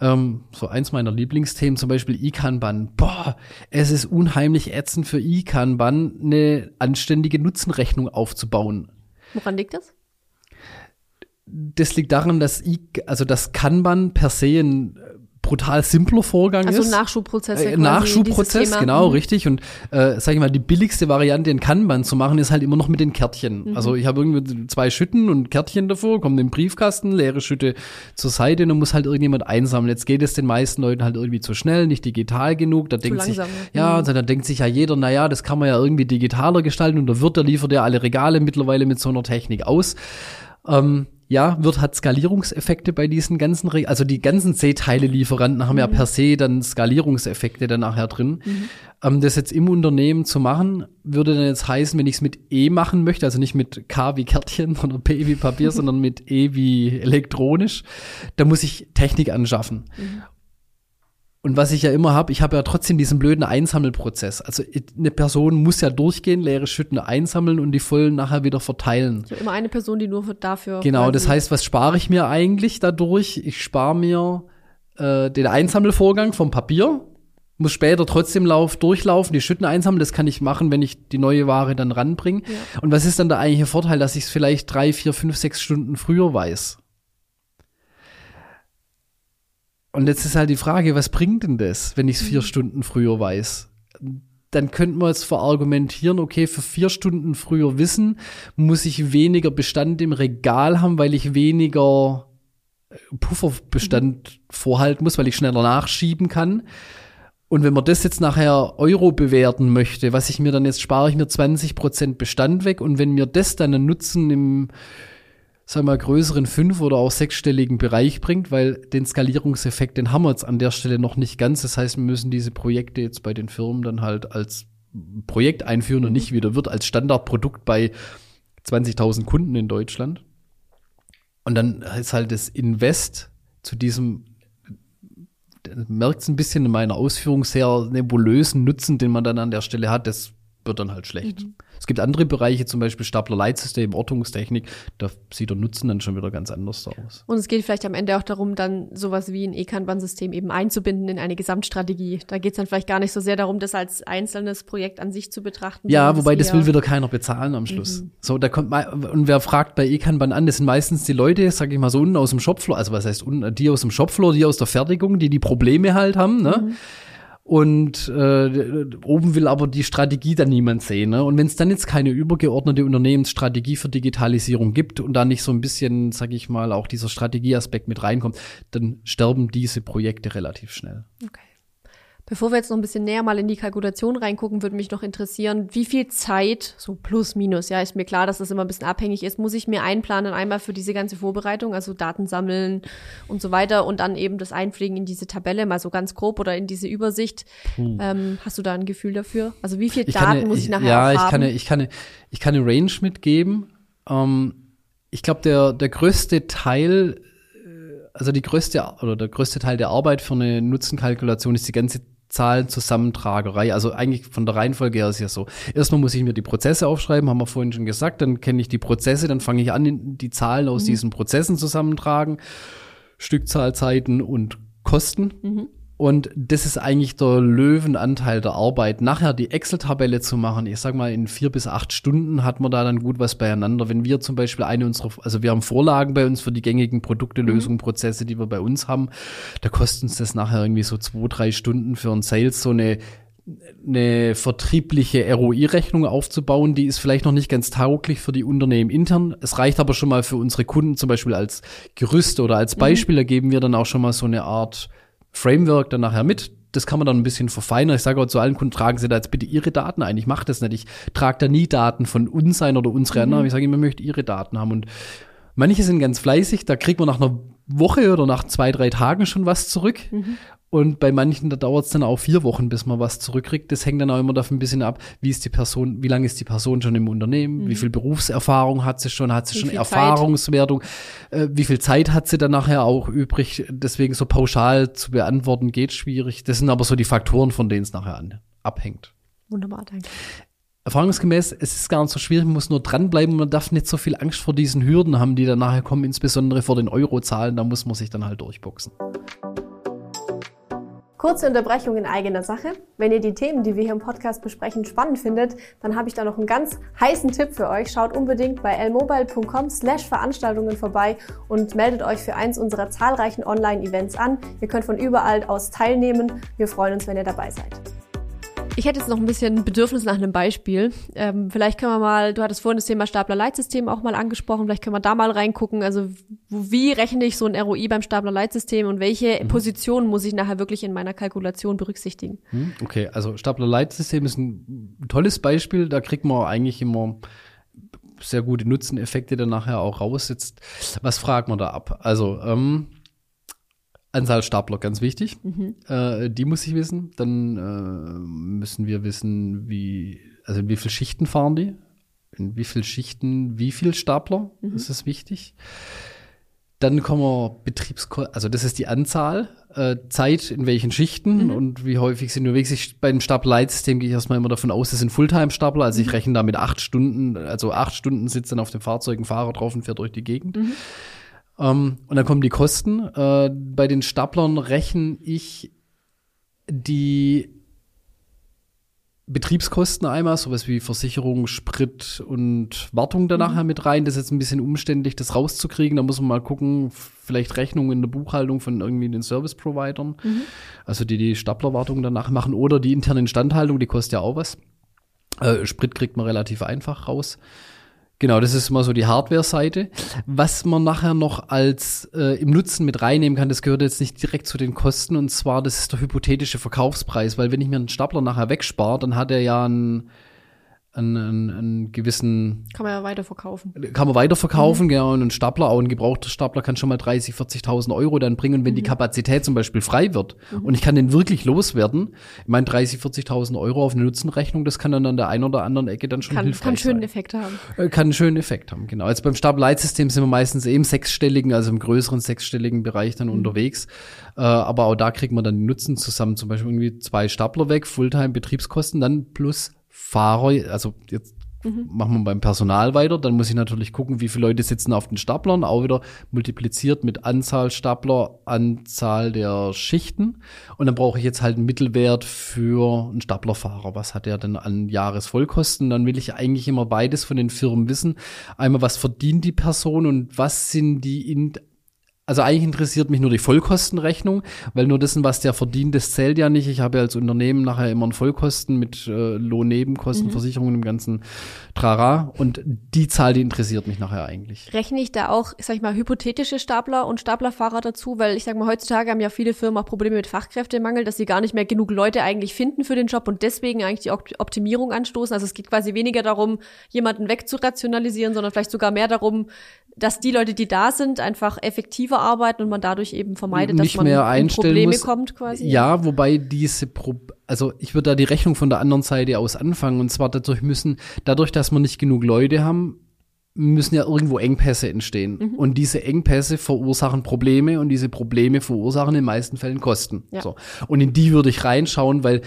Ähm, so eins meiner Lieblingsthemen, zum Beispiel ICANN-Bann. Boah, es ist unheimlich ätzend für ICANN-Bann, eine anständige Nutzenrechnung aufzubauen. Woran liegt das? Das liegt daran, dass I, also das Kanban per se ein brutal simpler Vorgang also ist. Nachschubprozess. Äh, Nachschubprozess, genau, mhm. richtig. Und äh, sag ich mal, die billigste Variante in Kanban zu machen, ist halt immer noch mit den Kärtchen. Mhm. Also ich habe irgendwie zwei Schütten und Kärtchen davor, kommen in den Briefkasten, leere Schütte zur Seite und dann muss halt irgendjemand einsammeln. Jetzt geht es den meisten Leuten halt irgendwie zu schnell, nicht digital genug. Da zu denkt langsam, sich, ja, mhm. also da denkt sich ja jeder, na ja, das kann man ja irgendwie digitaler gestalten und der Wirt, der liefert ja alle Regale mittlerweile mit so einer Technik aus. Ähm, ja, wird hat Skalierungseffekte bei diesen ganzen, Re also die ganzen C-Teile-Lieferanten haben mhm. ja per se dann Skalierungseffekte dann nachher drin. Mhm. Ähm, das jetzt im Unternehmen zu machen, würde dann jetzt heißen, wenn ich es mit E machen möchte, also nicht mit K wie Kärtchen oder P wie Papier, sondern mit E wie elektronisch, da muss ich Technik anschaffen. Mhm. Und was ich ja immer habe, ich habe ja trotzdem diesen blöden Einsammelprozess. Also eine Person muss ja durchgehen, leere Schütten einsammeln und die vollen nachher wieder verteilen. Ich habe immer eine Person, die nur dafür. Genau, das heißt, was spare ich mir eigentlich dadurch? Ich spare mir äh, den Einsammelvorgang vom Papier, muss später trotzdem lauf, durchlaufen, die Schütten einsammeln. Das kann ich machen, wenn ich die neue Ware dann ranbringe. Ja. Und was ist dann der eigentliche Vorteil, dass ich es vielleicht drei, vier, fünf, sechs Stunden früher weiß? Und jetzt ist halt die Frage, was bringt denn das, wenn ich es vier mhm. Stunden früher weiß? Dann könnte man jetzt verargumentieren, okay, für vier Stunden früher wissen, muss ich weniger Bestand im Regal haben, weil ich weniger äh, Pufferbestand mhm. vorhalten muss, weil ich schneller nachschieben kann. Und wenn man das jetzt nachher Euro bewerten möchte, was ich mir dann jetzt spare ich mir 20 Prozent Bestand weg und wenn mir das dann einen Nutzen im wir mal, größeren fünf- oder auch sechsstelligen Bereich bringt, weil den Skalierungseffekt, den haben wir jetzt an der Stelle noch nicht ganz. Das heißt, wir müssen diese Projekte jetzt bei den Firmen dann halt als Projekt einführen und nicht wieder wird als Standardprodukt bei 20.000 Kunden in Deutschland. Und dann ist halt das Invest zu diesem merkt es ein bisschen in meiner Ausführung sehr nebulösen Nutzen, den man dann an der Stelle hat. Das wird dann halt schlecht. Mhm. Es gibt andere Bereiche, zum Beispiel Stapler-Leitsystem, Ortungstechnik, da sieht der Nutzen dann schon wieder ganz anders aus. Und es geht vielleicht am Ende auch darum, dann sowas wie ein E-Kanban-System eben einzubinden in eine Gesamtstrategie. Da geht es dann vielleicht gar nicht so sehr darum, das als einzelnes Projekt an sich zu betrachten. Ja, wobei das will wieder keiner bezahlen am Schluss. Mhm. So, da kommt mal, und wer fragt bei E-Kanban an, das sind meistens die Leute, sag ich mal so unten aus dem Shopfloor, also was heißt unten, die aus dem Shopfloor, die aus der Fertigung, die die Probleme halt haben, ne? Mhm und äh, oben will aber die Strategie dann niemand sehen. Ne? Und wenn es dann jetzt keine übergeordnete Unternehmensstrategie für Digitalisierung gibt und da nicht so ein bisschen, sag ich mal, auch dieser Strategieaspekt mit reinkommt, dann sterben diese Projekte relativ schnell. Okay. Bevor wir jetzt noch ein bisschen näher mal in die Kalkulation reingucken, würde mich noch interessieren, wie viel Zeit, so plus minus, ja, ist mir klar, dass das immer ein bisschen abhängig ist, muss ich mir einplanen einmal für diese ganze Vorbereitung, also Daten sammeln und so weiter und dann eben das Einpflegen in diese Tabelle, mal so ganz grob oder in diese Übersicht. Ähm, hast du da ein Gefühl dafür? Also wie viel ich Daten kann, muss ich, ich nachher ja, haben? Ja, ich kann, ich kann, ich kann eine Range mitgeben. Ähm, ich glaube, der, der größte Teil äh, also die größte oder der größte Teil der Arbeit für eine Nutzenkalkulation ist die ganze Zahlenzusammentragerei. Also eigentlich von der Reihenfolge her ist ja so. Erstmal muss ich mir die Prozesse aufschreiben, haben wir vorhin schon gesagt, dann kenne ich die Prozesse, dann fange ich an, die Zahlen aus mhm. diesen Prozessen zusammentragen, Stückzahlzeiten und Kosten. Mhm. Und das ist eigentlich der Löwenanteil der Arbeit. Nachher die Excel-Tabelle zu machen, ich sag mal, in vier bis acht Stunden hat man da dann gut was beieinander. Wenn wir zum Beispiel eine unserer, also wir haben Vorlagen bei uns für die gängigen Produkte, Lösungen, mhm. Prozesse, die wir bei uns haben, da kostet uns das nachher irgendwie so zwei, drei Stunden für ein Sales, so eine eine vertriebliche ROI-Rechnung aufzubauen, die ist vielleicht noch nicht ganz tauglich für die Unternehmen intern. Es reicht aber schon mal für unsere Kunden zum Beispiel als Gerüst oder als mhm. Beispiel. Mhm. Da geben wir dann auch schon mal so eine Art Framework dann nachher mit. Das kann man dann ein bisschen verfeinern. Ich sage auch zu allen Kunden, tragen Sie da jetzt bitte Ihre Daten ein. Ich mache das nicht. Ich trage da nie Daten von uns ein oder unsere mhm. Ich sage immer, ich möchte Ihre Daten haben. Und manche sind ganz fleißig. Da kriegt man nach einer Woche oder nach zwei, drei Tagen schon was zurück. Mhm. Und bei manchen, da dauert es dann auch vier Wochen, bis man was zurückkriegt. Das hängt dann auch immer davon ein bisschen ab, wie ist die Person, wie lange ist die Person schon im Unternehmen, mhm. wie viel Berufserfahrung hat sie schon, hat sie wie schon Erfahrungswertung, äh, wie viel Zeit hat sie dann nachher auch übrig. Deswegen so pauschal zu beantworten geht schwierig. Das sind aber so die Faktoren, von denen es nachher an, abhängt. Wunderbar, danke. Erfahrungsgemäß, es ist gar nicht so schwierig, man muss nur dranbleiben, man darf nicht so viel Angst vor diesen Hürden haben, die dann nachher kommen, insbesondere vor den Eurozahlen, da muss man sich dann halt durchboxen. Kurze Unterbrechung in eigener Sache. Wenn ihr die Themen, die wir hier im Podcast besprechen, spannend findet, dann habe ich da noch einen ganz heißen Tipp für euch. Schaut unbedingt bei lmobile.com slash Veranstaltungen vorbei und meldet euch für eins unserer zahlreichen Online-Events an. Ihr könnt von überall aus teilnehmen. Wir freuen uns, wenn ihr dabei seid. Ich hätte jetzt noch ein bisschen Bedürfnis nach einem Beispiel. Ähm, vielleicht können wir mal, du hattest vorhin das Thema Stapler-Leitsystem auch mal angesprochen, vielleicht können wir da mal reingucken. Also wie rechne ich so ein ROI beim Stapler-Leitsystem und welche mhm. Positionen muss ich nachher wirklich in meiner Kalkulation berücksichtigen? Mhm, okay, also Stapler-Leitsystem ist ein tolles Beispiel. Da kriegt man eigentlich immer sehr gute Nutzeneffekte dann nachher auch raus. Jetzt, was fragt man da ab? Also, ähm, Anzahl Stapler, ganz wichtig. Mhm. Äh, die muss ich wissen. Dann äh, müssen wir wissen, wie, also in wie viele Schichten fahren die? In wie viele Schichten, wie viel Stapler? Mhm. Das ist wichtig. Dann kommen wir Betriebskosten, also das ist die Anzahl, äh, Zeit in welchen Schichten mhm. und wie häufig sind unterwegs. Ich, bei dem Stapelleitsystem gehe ich erstmal immer davon aus, das sind Fulltime-Stapler, also ich mhm. rechne da mit acht Stunden, also acht Stunden sitzt dann auf dem Fahrzeug ein Fahrer drauf und fährt durch die Gegend. Mhm. Ähm, und dann kommen die Kosten. Äh, bei den Staplern rechne ich die Betriebskosten einmal, sowas wie Versicherung, Sprit und Wartung danach mhm. mit rein. Das ist jetzt ein bisschen umständlich, das rauszukriegen. Da muss man mal gucken, vielleicht Rechnungen in der Buchhaltung von irgendwie den Service-Providern, mhm. also die die Staplerwartung danach machen oder die interne Instandhaltung, die kostet ja auch was. Äh, Sprit kriegt man relativ einfach raus. Genau, das ist mal so die Hardware-Seite. Was man nachher noch als äh, im Nutzen mit reinnehmen kann, das gehört jetzt nicht direkt zu den Kosten und zwar das ist der hypothetische Verkaufspreis, weil wenn ich mir einen Stapler nachher wegspare, dann hat er ja einen einen, einen, einen gewissen. Kann man ja weiterverkaufen. Kann man weiterverkaufen, mhm. genau. Und ein Stapler, auch ein gebrauchter Stapler kann schon mal 30, 40.000 Euro dann bringen, wenn mhm. die Kapazität zum Beispiel frei wird. Mhm. Und ich kann den wirklich loswerden. Ich meine, 30, 40.000 Euro auf eine Nutzenrechnung, das kann dann an der einen oder anderen Ecke dann schon kann, hilfreich Kann einen schönen sein. Effekt haben. Äh, kann einen schönen Effekt haben, genau. Jetzt beim Stapelleitsystem sind wir meistens eben sechsstelligen, also im größeren sechsstelligen Bereich dann mhm. unterwegs. Äh, aber auch da kriegt man dann die Nutzen zusammen. Zum Beispiel irgendwie zwei Stapler weg, Fulltime-Betriebskosten, dann plus Fahrer, also jetzt Mhm. Machen wir beim Personal weiter, dann muss ich natürlich gucken, wie viele Leute sitzen auf den Staplern, auch wieder multipliziert mit Anzahl Stapler, Anzahl der Schichten. Und dann brauche ich jetzt halt einen Mittelwert für einen Staplerfahrer. Was hat er denn an Jahresvollkosten? Dann will ich eigentlich immer beides von den Firmen wissen. Einmal, was verdient die Person und was sind die in also eigentlich interessiert mich nur die Vollkostenrechnung, weil nur dessen, was der verdient, das zählt ja nicht. Ich habe ja als Unternehmen nachher immer einen Vollkosten mit äh, Lohnnebenkosten, mhm. Versicherungen im ganzen Trara und die Zahl, die interessiert mich nachher eigentlich. Rechne ich da auch, sag ich mal, hypothetische Stapler und Staplerfahrer dazu, weil ich sag mal, heutzutage haben ja viele Firmen auch Probleme mit Fachkräftemangel, dass sie gar nicht mehr genug Leute eigentlich finden für den Job und deswegen eigentlich die Optimierung anstoßen. Also es geht quasi weniger darum, jemanden wegzurationalisieren, sondern vielleicht sogar mehr darum, dass die Leute, die da sind, einfach effektiver arbeiten und man dadurch eben vermeidet, dass man mehr in Probleme muss. kommt quasi. Ja, wobei diese Pro also ich würde da die Rechnung von der anderen Seite aus anfangen und zwar dadurch müssen, dadurch, dass wir nicht genug Leute haben, müssen ja irgendwo Engpässe entstehen. Mhm. Und diese Engpässe verursachen Probleme und diese Probleme verursachen in den meisten Fällen Kosten. Ja. So. Und in die würde ich reinschauen, weil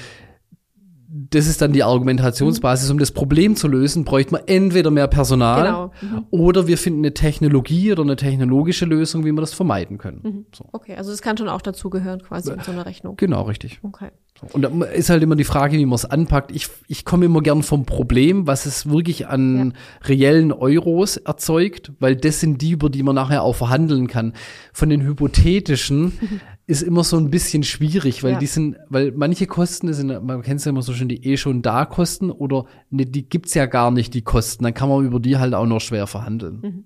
das ist dann die Argumentationsbasis, um das Problem zu lösen, bräuchte man entweder mehr Personal genau. mhm. oder wir finden eine Technologie oder eine technologische Lösung, wie wir das vermeiden können. Mhm. So. Okay, also das kann schon auch dazugehören quasi in so einer Rechnung. Genau, richtig. Okay. Und da ist halt immer die Frage, wie man es anpackt. Ich, ich komme immer gern vom Problem, was es wirklich an ja. reellen Euros erzeugt, weil das sind die, über die man nachher auch verhandeln kann. Von den hypothetischen ist immer so ein bisschen schwierig, weil ja. die sind, weil manche Kosten, sind, man kennt es ja immer so schön, die eh schon da Kosten oder ne, die gibt's ja gar nicht, die Kosten. Dann kann man über die halt auch noch schwer verhandeln. Mhm.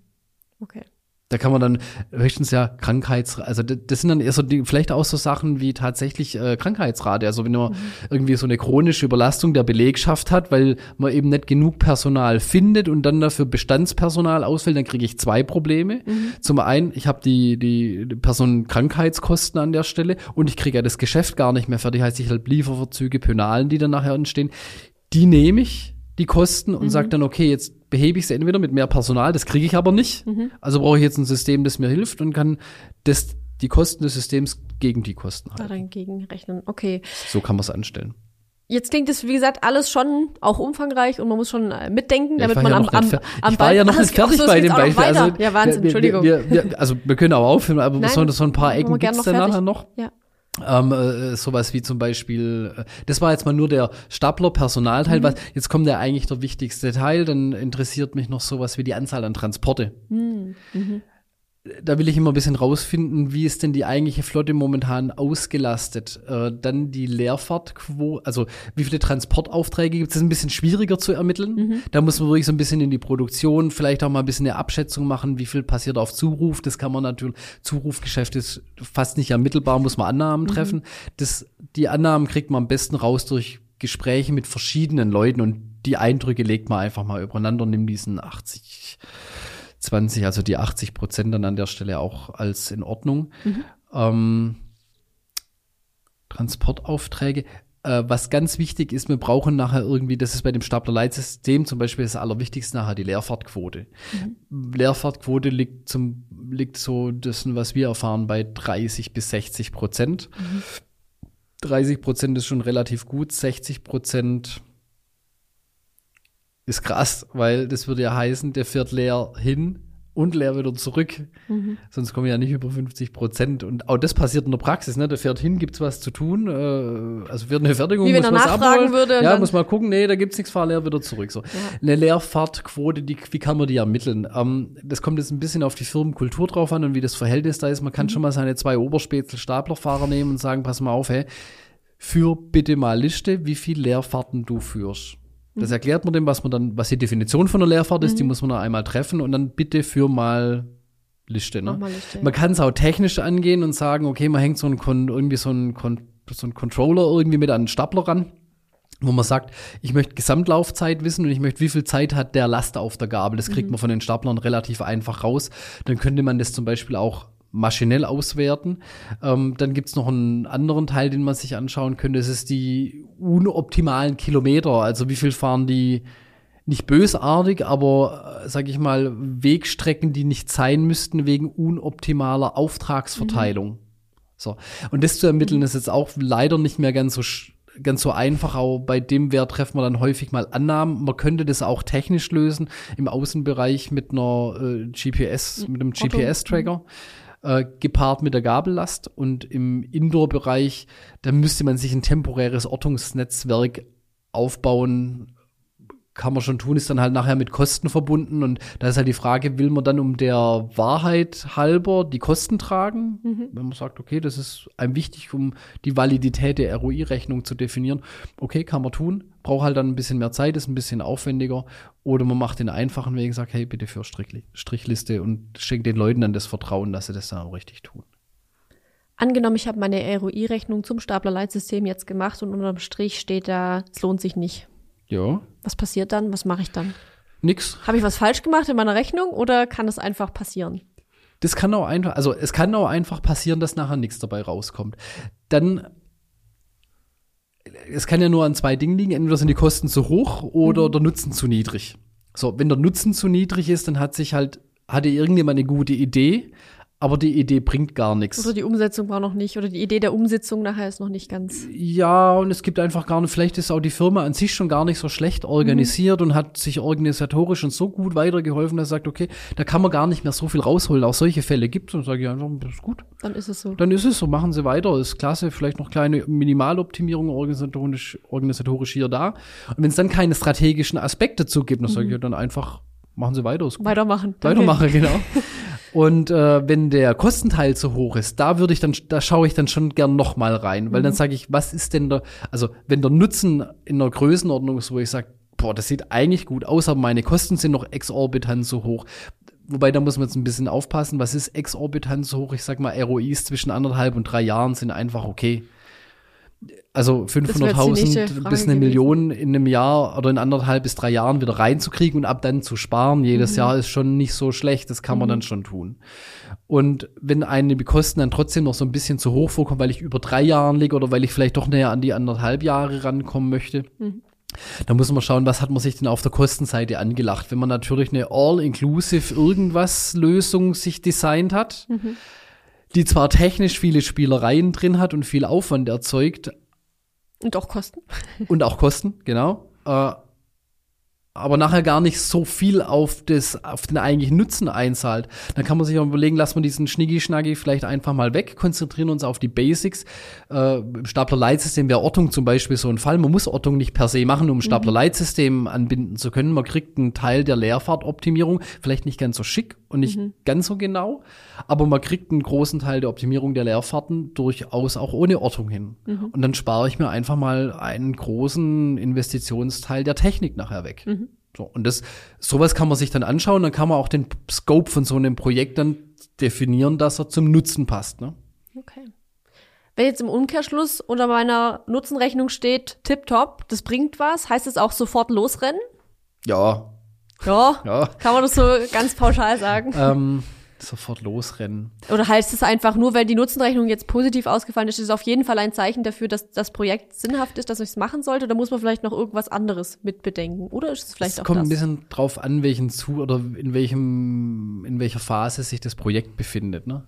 Okay. Da kann man dann höchstens ja Krankheits, also das sind dann eher so die, vielleicht auch so Sachen wie tatsächlich äh, Krankheitsrate. Also wenn man mhm. irgendwie so eine chronische Überlastung der Belegschaft hat, weil man eben nicht genug Personal findet und dann dafür Bestandspersonal ausfällt, dann kriege ich zwei Probleme. Mhm. Zum einen, ich habe die, die, die Personenkrankheitskosten an der Stelle und ich kriege ja das Geschäft gar nicht mehr fertig. Heißt, ich halt Lieferverzüge, Penalen, die dann nachher entstehen. Die nehme ich, die Kosten, und mhm. sage dann, okay, jetzt behebe ich sie entweder mit mehr Personal, das kriege ich aber nicht. Mhm. Also brauche ich jetzt ein System, das mir hilft und kann das, die Kosten des Systems gegen die Kosten halten. Daran gegenrechnen, okay. So kann man es anstellen. Jetzt klingt es, wie gesagt, alles schon auch umfangreich und man muss schon äh, mitdenken, damit man ja am, am, am Ich war ja noch nicht fertig so, bei dem Beispiel. Also, ja, Wahnsinn, wir, Entschuldigung. Wir, wir, also wir können auch aufhören, aber Nein, so, so ein paar Ecken gibt's dann nachher noch. Ja. Ähm, äh, sowas wie zum Beispiel, äh, das war jetzt mal nur der Stapler-Personalteil, mhm. was jetzt kommt ja eigentlich der wichtigste Teil, dann interessiert mich noch sowas wie die Anzahl an Transporte. Mhm. Mhm da will ich immer ein bisschen rausfinden, wie ist denn die eigentliche Flotte momentan ausgelastet? Äh, dann die Leerfahrtquote, also wie viele Transportaufträge gibt es, ist ein bisschen schwieriger zu ermitteln. Mhm. Da muss man wirklich so ein bisschen in die Produktion, vielleicht auch mal ein bisschen eine Abschätzung machen, wie viel passiert auf Zuruf. Das kann man natürlich, Zurufgeschäft ist fast nicht ermittelbar, muss man Annahmen mhm. treffen. Das, die Annahmen kriegt man am besten raus durch Gespräche mit verschiedenen Leuten und die Eindrücke legt man einfach mal übereinander, nimmt diesen 80 20, also die 80 Prozent dann an der Stelle auch als in Ordnung. Mhm. Ähm, Transportaufträge. Äh, was ganz wichtig ist, wir brauchen nachher irgendwie, das ist bei dem Stapler-Leitsystem zum Beispiel das Allerwichtigste nachher die Leerfahrtquote. Mhm. Leerfahrtquote liegt zum, liegt so, das, was wir erfahren, bei 30 bis 60 Prozent. Mhm. 30 Prozent ist schon relativ gut, 60 Prozent ist krass, weil das würde ja heißen, der fährt leer hin und leer wieder zurück. Mhm. Sonst kommen ja nicht über 50 Prozent. Und auch das passiert in der Praxis. Ne? Der fährt hin, gibt's was zu tun. Äh, also wird eine Fertigung, Wie wenn muss er nachfragen würde. Ja, muss mal gucken, nee, da gibt's nichts, fahr leer wieder zurück. So. Ja. Eine Leerfahrtquote, die, wie kann man die ermitteln? Ähm, das kommt jetzt ein bisschen auf die Firmenkultur drauf an und wie das Verhältnis da ist. Man kann mhm. schon mal seine zwei Oberspätzl-Staplerfahrer nehmen und sagen, pass mal auf, hey, führ bitte mal Liste, wie viel Leerfahrten du führst. Das erklärt man dem, was man dann, was die Definition von einer Leerfahrt ist, mhm. die muss man dann einmal treffen und dann bitte für mal Liste. Ne? Mal Liste. Man kann es auch technisch angehen und sagen, okay, man hängt so ein irgendwie so ein, so ein Controller irgendwie mit einem Stapler ran, wo man sagt, ich möchte Gesamtlaufzeit wissen und ich möchte, wie viel Zeit hat der Laster auf der Gabel. Das kriegt mhm. man von den Staplern relativ einfach raus. Dann könnte man das zum Beispiel auch maschinell auswerten. Ähm, dann gibt's noch einen anderen Teil, den man sich anschauen könnte. Das ist die unoptimalen Kilometer. Also wie viel fahren die nicht bösartig, aber äh, sag ich mal, Wegstrecken, die nicht sein müssten wegen unoptimaler Auftragsverteilung. Mhm. So. Und das zu ermitteln ist jetzt auch leider nicht mehr ganz so ganz so einfach, auch bei dem Wert treffen wir dann häufig mal Annahmen. Man könnte das auch technisch lösen im Außenbereich mit einer äh, GPS, mit einem GPS-Tracker. Mhm äh, gepaart mit der Gabellast. Und im Indoor-Bereich, da müsste man sich ein temporäres Ortungsnetzwerk aufbauen, kann man schon tun, ist dann halt nachher mit Kosten verbunden. Und da ist halt die Frage, will man dann um der Wahrheit halber die Kosten tragen? Mhm. Wenn man sagt, okay, das ist einem wichtig, um die Validität der ROI-Rechnung zu definieren. Okay, kann man tun. Braucht halt dann ein bisschen mehr Zeit, ist ein bisschen aufwendiger. Oder man macht den einfachen Weg und sagt, hey, bitte für Strichliste und schenkt den Leuten dann das Vertrauen, dass sie das dann auch richtig tun. Angenommen, ich habe meine ROI-Rechnung zum Staplerleitsystem jetzt gemacht und unterm Strich steht da, es lohnt sich nicht. Ja. Was passiert dann? Was mache ich dann? Nix. Habe ich was falsch gemacht in meiner Rechnung oder kann es einfach passieren? Das kann auch einfach, also es kann auch einfach passieren, dass nachher nichts dabei rauskommt. Dann es kann ja nur an zwei Dingen liegen. Entweder sind die Kosten zu hoch oder mhm. der Nutzen zu niedrig. So, wenn der Nutzen zu niedrig ist, dann hat sich halt, hatte irgendjemand eine gute Idee, aber die Idee bringt gar nichts. Oder die Umsetzung war noch nicht, oder die Idee der Umsetzung nachher ist noch nicht ganz. Ja, und es gibt einfach gar nicht, vielleicht ist auch die Firma an sich schon gar nicht so schlecht organisiert mhm. und hat sich organisatorisch schon so gut weitergeholfen, dass er sagt, okay, da kann man gar nicht mehr so viel rausholen. Auch solche Fälle gibt es und sage ich einfach, das ist gut. Dann ist es so. Dann ist es so, machen Sie weiter, ist klasse, vielleicht noch kleine Minimaloptimierung organisatorisch, organisatorisch hier da. Und wenn es dann keine strategischen Aspekte zugibt, dann mhm. sage ich dann einfach, machen Sie weiter. Ist gut. Weitermachen. Weitermachen, genau. Und äh, wenn der Kostenteil zu hoch ist, da würde ich dann, da schaue ich dann schon gern noch mal rein, weil mhm. dann sage ich, was ist denn der, also wenn der Nutzen in einer Größenordnung ist, wo ich sage, boah, das sieht eigentlich gut aus, aber meine Kosten sind noch exorbitant so hoch. wobei da muss man jetzt ein bisschen aufpassen, was ist exorbitant so hoch? Ich sag mal, ROIs zwischen anderthalb und drei Jahren sind einfach okay. Also 500.000 bis eine Million in einem Jahr oder in anderthalb bis drei Jahren wieder reinzukriegen und ab dann zu sparen jedes mhm. Jahr ist schon nicht so schlecht. Das kann man mhm. dann schon tun. Und wenn eine die Kosten dann trotzdem noch so ein bisschen zu hoch vorkommen, weil ich über drei Jahren liege oder weil ich vielleicht doch näher an die anderthalb Jahre rankommen möchte, mhm. Da muss man schauen, was hat man sich denn auf der Kostenseite angelacht. Wenn man natürlich eine All-Inclusive irgendwas Lösung sich designt hat, mhm die zwar technisch viele Spielereien drin hat und viel Aufwand erzeugt. Und auch Kosten. Und auch Kosten, genau. Äh, aber nachher gar nicht so viel auf, das, auf den eigentlichen Nutzen einzahlt, dann kann man sich auch überlegen, lassen wir diesen Schnicki-Schnacki vielleicht einfach mal weg, konzentrieren uns auf die Basics. Äh, Stapler-Leitsystem wäre Ortung zum Beispiel so ein Fall. Man muss Ortung nicht per se machen, um Stapler-Leitsystem mhm. anbinden zu können. Man kriegt einen Teil der Leerfahrtoptimierung, vielleicht nicht ganz so schick und nicht mhm. ganz so genau, aber man kriegt einen großen Teil der Optimierung der Leerfahrten durchaus auch ohne Ortung hin. Mhm. Und dann spare ich mir einfach mal einen großen Investitionsteil der Technik nachher weg. Mhm. So, und das, sowas kann man sich dann anschauen, dann kann man auch den Scope von so einem Projekt dann definieren, dass er zum Nutzen passt. Ne? Okay. Wenn jetzt im Umkehrschluss unter meiner Nutzenrechnung steht, tipptopp, das bringt was, heißt es auch sofort losrennen? Ja. Ja, ja. kann man das so ganz pauschal sagen? Ähm, sofort losrennen. Oder heißt es einfach nur, weil die Nutzenrechnung jetzt positiv ausgefallen ist, ist es auf jeden Fall ein Zeichen dafür, dass das Projekt sinnhaft ist, dass ich es machen sollte? Oder muss man vielleicht noch irgendwas anderes mitbedenken? Oder ist es vielleicht es auch kommt das? ein bisschen drauf an, welchen zu oder in welchem in welcher Phase sich das Projekt befindet. Ne?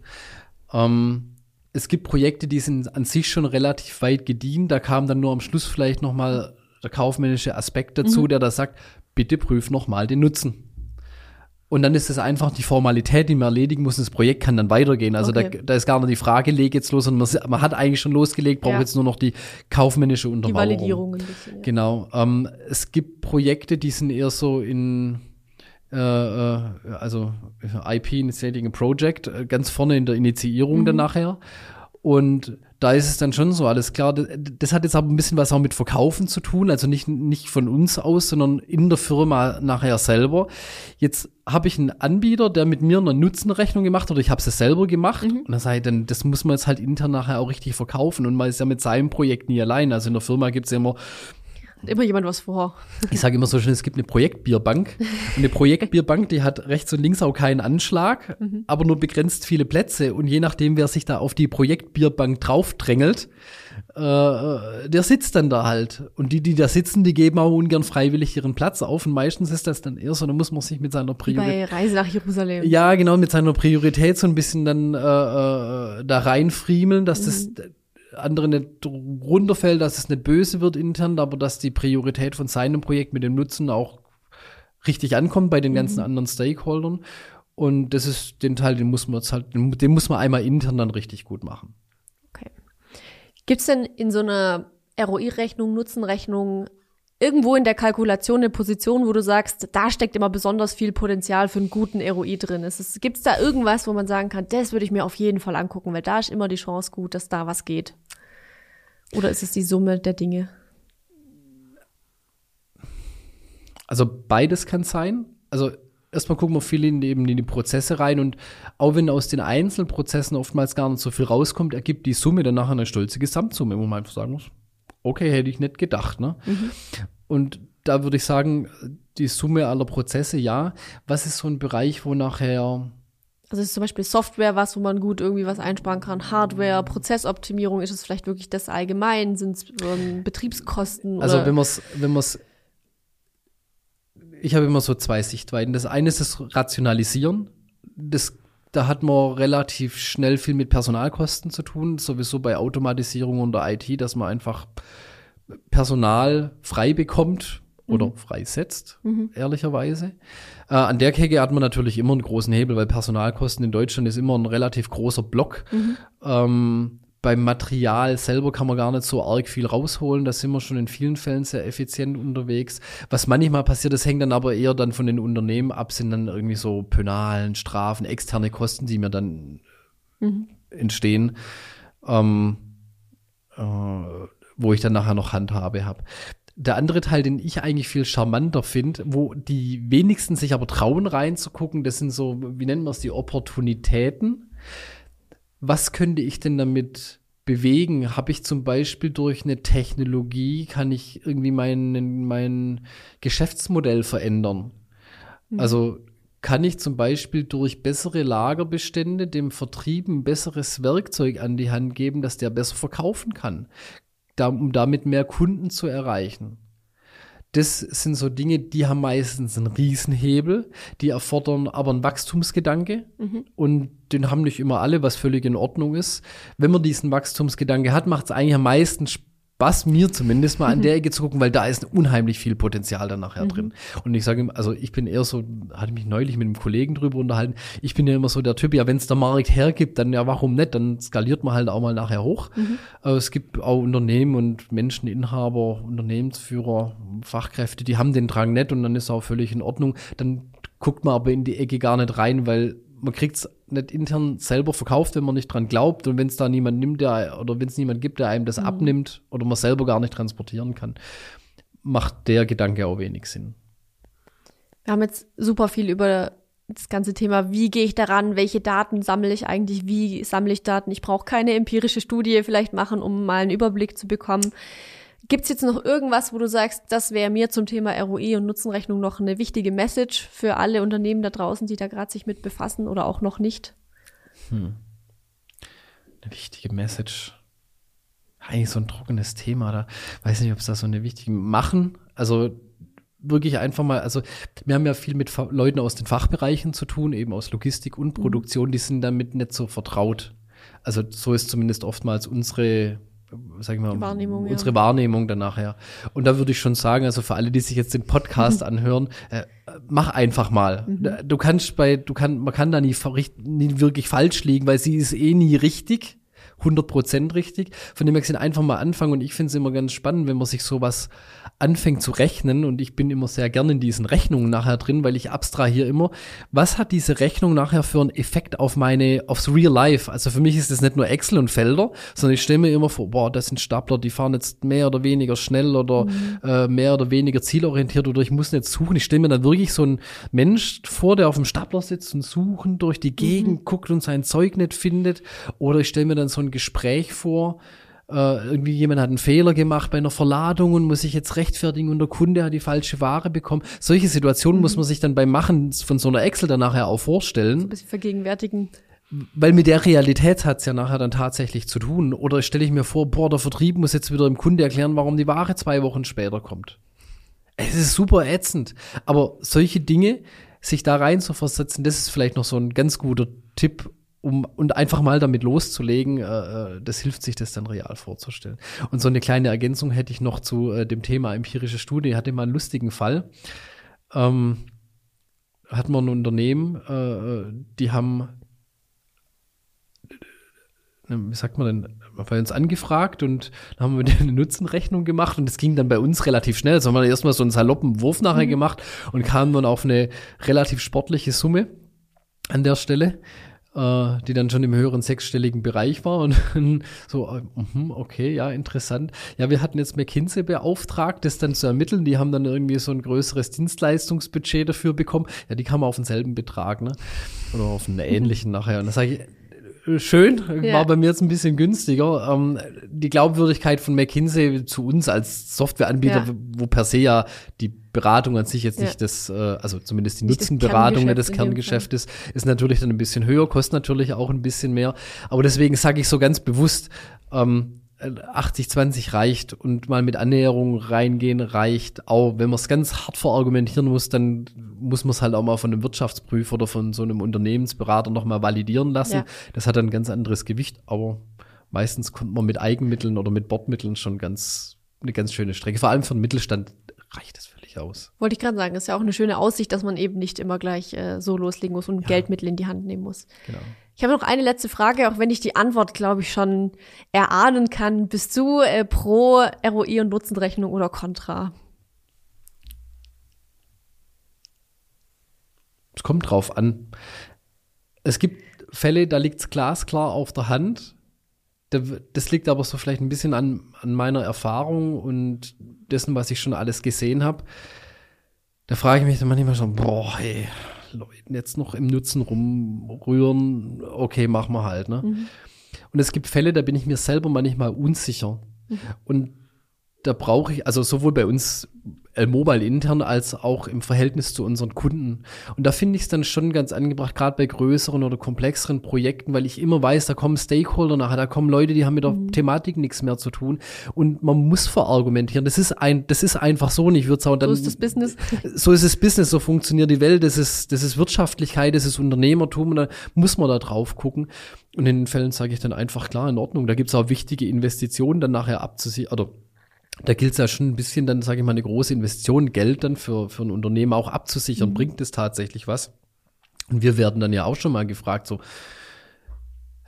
Ähm, es gibt Projekte, die sind an sich schon relativ weit gedient. Da kam dann nur am Schluss vielleicht noch mal der kaufmännische Aspekt dazu, mhm. der da sagt, bitte prüf noch mal den Nutzen. Und dann ist es einfach die Formalität, die man erledigen muss. Das Projekt kann dann weitergehen. Also okay. da, da ist gar nicht die Frage, leg jetzt los. Und man, man hat eigentlich schon losgelegt, braucht ja. jetzt nur noch die kaufmännische Untermauerung. Die Validierung ein bisschen. Ja. Genau. Ähm, es gibt Projekte, die sind eher so in äh, äh also IP Initiating a Project, äh, ganz vorne in der Initiierung mhm. dann nachher. Und da ist es dann schon so, alles klar. Das, hat jetzt aber ein bisschen was auch mit Verkaufen zu tun, also nicht, nicht von uns aus, sondern in der Firma nachher selber. Jetzt habe ich einen Anbieter, der mit mir eine Nutzenrechnung gemacht oder ich habe es selber gemacht. Mhm. Und dann sage ich dann, das muss man jetzt halt intern nachher auch richtig verkaufen. Und man ist ja mit seinem Projekt nie allein. Also in der Firma gibt es ja immer immer jemand was vor. Ich sage immer so schön, es gibt eine Projektbierbank. Und eine Projektbierbank, die hat rechts und links auch keinen Anschlag, mhm. aber nur begrenzt viele Plätze. Und je nachdem, wer sich da auf die Projektbierbank draufdrängelt, äh, der sitzt dann da halt. Und die, die da sitzen, die geben auch ungern freiwillig ihren Platz auf. Und meistens ist das dann eher so, da muss man sich mit seiner Priorität. Bei Reise nach Jerusalem. Ja, genau, mit seiner Priorität so ein bisschen dann äh, äh, da reinfriemeln, dass mhm. das andere nicht runterfällt, dass es nicht böse wird intern, aber dass die Priorität von seinem Projekt mit dem Nutzen auch richtig ankommt bei den ganzen mhm. anderen Stakeholdern. Und das ist den Teil, den muss man jetzt halt, den muss man einmal intern dann richtig gut machen. Okay. Gibt es denn in so einer ROI-Rechnung, Nutzenrechnung irgendwo in der Kalkulation eine Position, wo du sagst, da steckt immer besonders viel Potenzial für einen guten ROI drin? Gibt es da irgendwas, wo man sagen kann, das würde ich mir auf jeden Fall angucken, weil da ist immer die Chance gut, dass da was geht? Oder ist es die Summe der Dinge? Also beides kann sein. Also erstmal gucken wir viel in, eben in die Prozesse rein und auch wenn aus den Einzelprozessen oftmals gar nicht so viel rauskommt, ergibt die Summe dann nachher eine stolze Gesamtsumme, wo man einfach sagen muss, okay, hätte ich nicht gedacht. Ne? Mhm. Und da würde ich sagen, die Summe aller Prozesse, ja. Was ist so ein Bereich, wo nachher also ist zum Beispiel Software was, wo man gut irgendwie was einsparen kann. Hardware, Prozessoptimierung, ist es vielleicht wirklich das allgemein? Sind es ähm, Betriebskosten? Also wenn man es, wenn man es, ich habe immer so zwei Sichtweiten. Das eine ist das Rationalisieren. Das da hat man relativ schnell viel mit Personalkosten zu tun, sowieso bei Automatisierung und der IT, dass man einfach Personal frei bekommt oder mhm. freisetzt, mhm. ehrlicherweise. Äh, an der Kegge hat man natürlich immer einen großen Hebel, weil Personalkosten in Deutschland ist immer ein relativ großer Block. Mhm. Ähm, beim Material selber kann man gar nicht so arg viel rausholen. Da sind wir schon in vielen Fällen sehr effizient unterwegs. Was manchmal passiert, das hängt dann aber eher dann von den Unternehmen ab, sind dann irgendwie so Penalen, Strafen, externe Kosten, die mir dann mhm. entstehen, ähm, äh, wo ich dann nachher noch Handhabe habe. der andere Teil, den ich eigentlich viel charmanter finde, wo die wenigsten sich aber trauen reinzugucken, das sind so, wie nennen wir es, die Opportunitäten. Was könnte ich denn damit bewegen? Habe ich zum Beispiel durch eine Technologie, kann ich irgendwie mein, mein Geschäftsmodell verändern? Mhm. Also kann ich zum Beispiel durch bessere Lagerbestände dem Vertrieb ein besseres Werkzeug an die Hand geben, dass der besser verkaufen kann, um damit mehr Kunden zu erreichen. Das sind so Dinge, die haben meistens einen Riesenhebel, die erfordern aber einen Wachstumsgedanke mhm. und den haben nicht immer alle, was völlig in Ordnung ist. Wenn man diesen Wachstumsgedanke hat, macht es eigentlich am meisten Spaß Spaß, mir zumindest mal an der Ecke zu gucken, weil da ist unheimlich viel Potenzial dann nachher mhm. drin. Und ich sage, also ich bin eher so, hatte mich neulich mit einem Kollegen drüber unterhalten, ich bin ja immer so der Typ, ja, wenn es der Markt hergibt, dann ja, warum nicht? Dann skaliert man halt auch mal nachher hoch. Mhm. Äh, es gibt auch Unternehmen und Menschen, Inhaber, Unternehmensführer, Fachkräfte, die haben den Drang nicht und dann ist auch völlig in Ordnung. Dann guckt man aber in die Ecke gar nicht rein, weil man kriegt es nicht intern selber verkauft, wenn man nicht dran glaubt und wenn es da niemand nimmt, der oder wenn es niemand gibt, der einem das mhm. abnimmt oder man selber gar nicht transportieren kann, macht der Gedanke auch wenig Sinn. Wir haben jetzt super viel über das ganze Thema, wie gehe ich daran, welche Daten sammle ich eigentlich, wie sammle ich Daten. Ich brauche keine empirische Studie vielleicht machen, um mal einen Überblick zu bekommen. Gibt es jetzt noch irgendwas, wo du sagst, das wäre mir zum Thema ROI und Nutzenrechnung noch eine wichtige Message für alle Unternehmen da draußen, die da gerade sich mit befassen oder auch noch nicht? Hm. Eine wichtige Message. Eigentlich so ein trockenes Thema. Da weiß nicht, ob es da so eine wichtige machen. Also wirklich einfach mal, also wir haben ja viel mit Leuten aus den Fachbereichen zu tun, eben aus Logistik und mhm. Produktion, die sind damit nicht so vertraut. Also so ist zumindest oftmals unsere sag ich mal, Wahrnehmung, unsere ja. Wahrnehmung danach, ja. Und da würde ich schon sagen, also für alle, die sich jetzt den Podcast anhören, äh, mach einfach mal. Mhm. Du kannst bei, du kann, man kann da nie, nie wirklich falsch liegen, weil sie ist eh nie richtig. 100% richtig. Von dem her gesehen einfach mal anfangen und ich finde es immer ganz spannend, wenn man sich sowas anfängt zu rechnen und ich bin immer sehr gerne in diesen Rechnungen nachher drin, weil ich abstrahiere immer, was hat diese Rechnung nachher für einen Effekt auf meine, aufs Real Life? Also für mich ist das nicht nur Excel und Felder, sondern ich stelle mir immer vor, boah, das sind Stapler, die fahren jetzt mehr oder weniger schnell oder mhm. äh, mehr oder weniger zielorientiert oder ich muss nicht suchen. Ich stelle mir dann wirklich so einen Mensch vor, der auf dem Stapler sitzt und suchen durch die Gegend mhm. guckt und sein Zeug nicht findet oder ich stelle mir dann so ein Gespräch vor, äh, irgendwie jemand hat einen Fehler gemacht bei einer Verladung und muss sich jetzt rechtfertigen und der Kunde hat die falsche Ware bekommen. Solche Situationen mhm. muss man sich dann beim Machen von so einer Excel dann nachher auch vorstellen. So ein bisschen vergegenwärtigen. Weil mit der Realität hat's ja nachher dann tatsächlich zu tun. Oder stelle ich mir vor, boah, der Vertrieb muss jetzt wieder dem Kunde erklären, warum die Ware zwei Wochen später kommt. Es ist super ätzend. Aber solche Dinge, sich da rein zu versetzen, das ist vielleicht noch so ein ganz guter Tipp, um und einfach mal damit loszulegen, äh, äh, das hilft sich, das dann real vorzustellen. Und so eine kleine Ergänzung hätte ich noch zu äh, dem Thema empirische Studie. Ich hatte mal einen lustigen Fall. Ähm, hat man ein Unternehmen, äh, äh die haben, äh, wie sagt man denn, bei uns angefragt und dann haben wir eine Nutzenrechnung gemacht und das ging dann bei uns relativ schnell. Also haben wir erstmal so einen saloppen Wurf nachher mhm. gemacht und kamen dann auf eine relativ sportliche Summe an der Stelle äh, die dann schon im höheren sechsstelligen Bereich war und so, äh, mhm, okay, ja, interessant. Ja, wir hatten jetzt McKinsey beauftragt, das dann zu ermitteln. Die haben dann irgendwie so ein größeres Dienstleistungsbudget dafür bekommen. Ja, die kamen auf denselben Betrag, ne? Oder auf einen ähnlichen nachher. Und da sage ich, schön, ja. war bei mir jetzt ein bisschen günstiger. Ähm, die Glaubwürdigkeit von McKinsey zu uns als Softwareanbieter, ja. wo per se ja die Beratung an sich jetzt ja. nicht das, äh, also zumindest die nicht Nutzenberatung nicht das Kerngeschäft ist, ist natürlich dann ein bisschen höher, kostet natürlich auch ein bisschen mehr. Aber deswegen sage ich so ganz bewusst, ähm, 80-20 reicht und mal mit Annäherung reingehen reicht. Auch wenn man es ganz hart verargumentieren muss, dann muss man es halt auch mal von einem Wirtschaftsprüfer oder von so einem Unternehmensberater nochmal validieren lassen. Ja. Das hat ein ganz anderes Gewicht, aber meistens kommt man mit Eigenmitteln oder mit Bordmitteln schon ganz eine ganz schöne Strecke. Vor allem für den Mittelstand reicht es völlig aus. Wollte ich gerade sagen, ist ja auch eine schöne Aussicht, dass man eben nicht immer gleich äh, so loslegen muss und ja. Geldmittel in die Hand nehmen muss. Genau. Ich habe noch eine letzte Frage, auch wenn ich die Antwort, glaube ich, schon erahnen kann. Bist du äh, pro ROI und Nutzenrechnung oder contra? Es kommt drauf an. Es gibt Fälle, da liegt es glasklar auf der Hand. Das liegt aber so vielleicht ein bisschen an, an meiner Erfahrung und dessen, was ich schon alles gesehen habe. Da frage ich mich dann manchmal schon, boah, hey, Leuten jetzt noch im Nutzen rumrühren, okay, machen wir halt. Ne? Mhm. Und es gibt Fälle, da bin ich mir selber manchmal unsicher. Mhm. Und da brauche ich, also sowohl bei uns L-Mobile intern als auch im Verhältnis zu unseren Kunden. Und da finde ich es dann schon ganz angebracht, gerade bei größeren oder komplexeren Projekten, weil ich immer weiß, da kommen Stakeholder nachher, da kommen Leute, die haben mit der mhm. Thematik nichts mehr zu tun. Und man muss verargumentieren. Das ist ein, das ist einfach so. Und ich würde sagen, dann, so ist das Business. So ist das Business, so funktioniert die Welt. Das ist, das ist Wirtschaftlichkeit, das ist Unternehmertum. Und da muss man da drauf gucken. Und in den Fällen sage ich dann einfach klar in Ordnung. Da gibt es auch wichtige Investitionen dann nachher abzusichern, oder da gilt es ja schon ein bisschen dann, sage ich mal, eine große Investition, Geld dann für, für ein Unternehmen auch abzusichern. Mhm. Bringt es tatsächlich was? Und wir werden dann ja auch schon mal gefragt, so,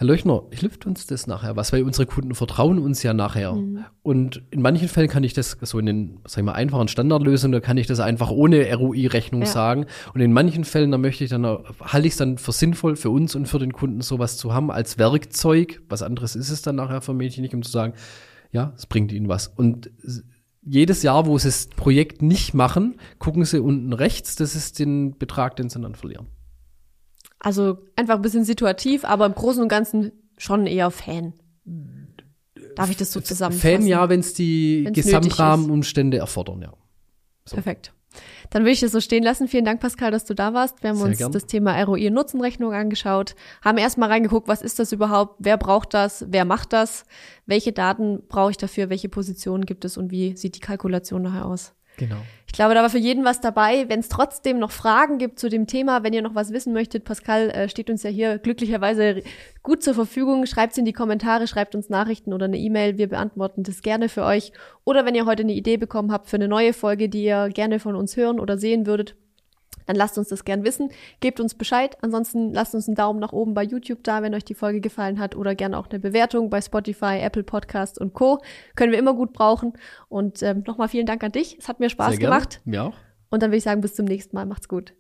Herr Löchner, hilft uns das nachher was? Weil unsere Kunden vertrauen uns ja nachher. Mhm. Und in manchen Fällen kann ich das so in den, sag ich mal, einfachen Standardlösungen, da kann ich das einfach ohne ROI-Rechnung ja. sagen. Und in manchen Fällen, da möchte ich dann, halte ich es dann für sinnvoll für uns und für den Kunden sowas zu haben als Werkzeug. Was anderes ist es dann nachher für mich nicht, um zu sagen, ja, es bringt ihnen was. Und jedes Jahr, wo sie das Projekt nicht machen, gucken sie unten rechts, das ist den Betrag, den sie dann verlieren. Also einfach ein bisschen situativ, aber im Großen und Ganzen schon eher Fan. Darf ich das so zusammenfassen? Fan ja, wenn es die Gesamtrahmenumstände erfordern, ja. So. Perfekt. Dann will ich das so stehen lassen. Vielen Dank, Pascal, dass du da warst. Wir haben Sehr uns gern. das Thema ROI-Nutzenrechnung angeschaut, haben erstmal reingeguckt, was ist das überhaupt, wer braucht das, wer macht das, welche Daten brauche ich dafür, welche Positionen gibt es und wie sieht die Kalkulation nachher aus. Genau. Ich glaube, da war für jeden was dabei. Wenn es trotzdem noch Fragen gibt zu dem Thema, wenn ihr noch was wissen möchtet, Pascal äh, steht uns ja hier glücklicherweise gut zur Verfügung. Schreibt es in die Kommentare, schreibt uns Nachrichten oder eine E-Mail. Wir beantworten das gerne für euch. Oder wenn ihr heute eine Idee bekommen habt für eine neue Folge, die ihr gerne von uns hören oder sehen würdet, dann lasst uns das gern wissen. Gebt uns Bescheid. Ansonsten lasst uns einen Daumen nach oben bei YouTube da, wenn euch die Folge gefallen hat oder gerne auch eine Bewertung bei Spotify, Apple Podcasts und Co. Können wir immer gut brauchen. Und ähm, nochmal vielen Dank an dich. Es hat mir Spaß gemacht. Mir auch. Und dann würde ich sagen, bis zum nächsten Mal. Macht's gut.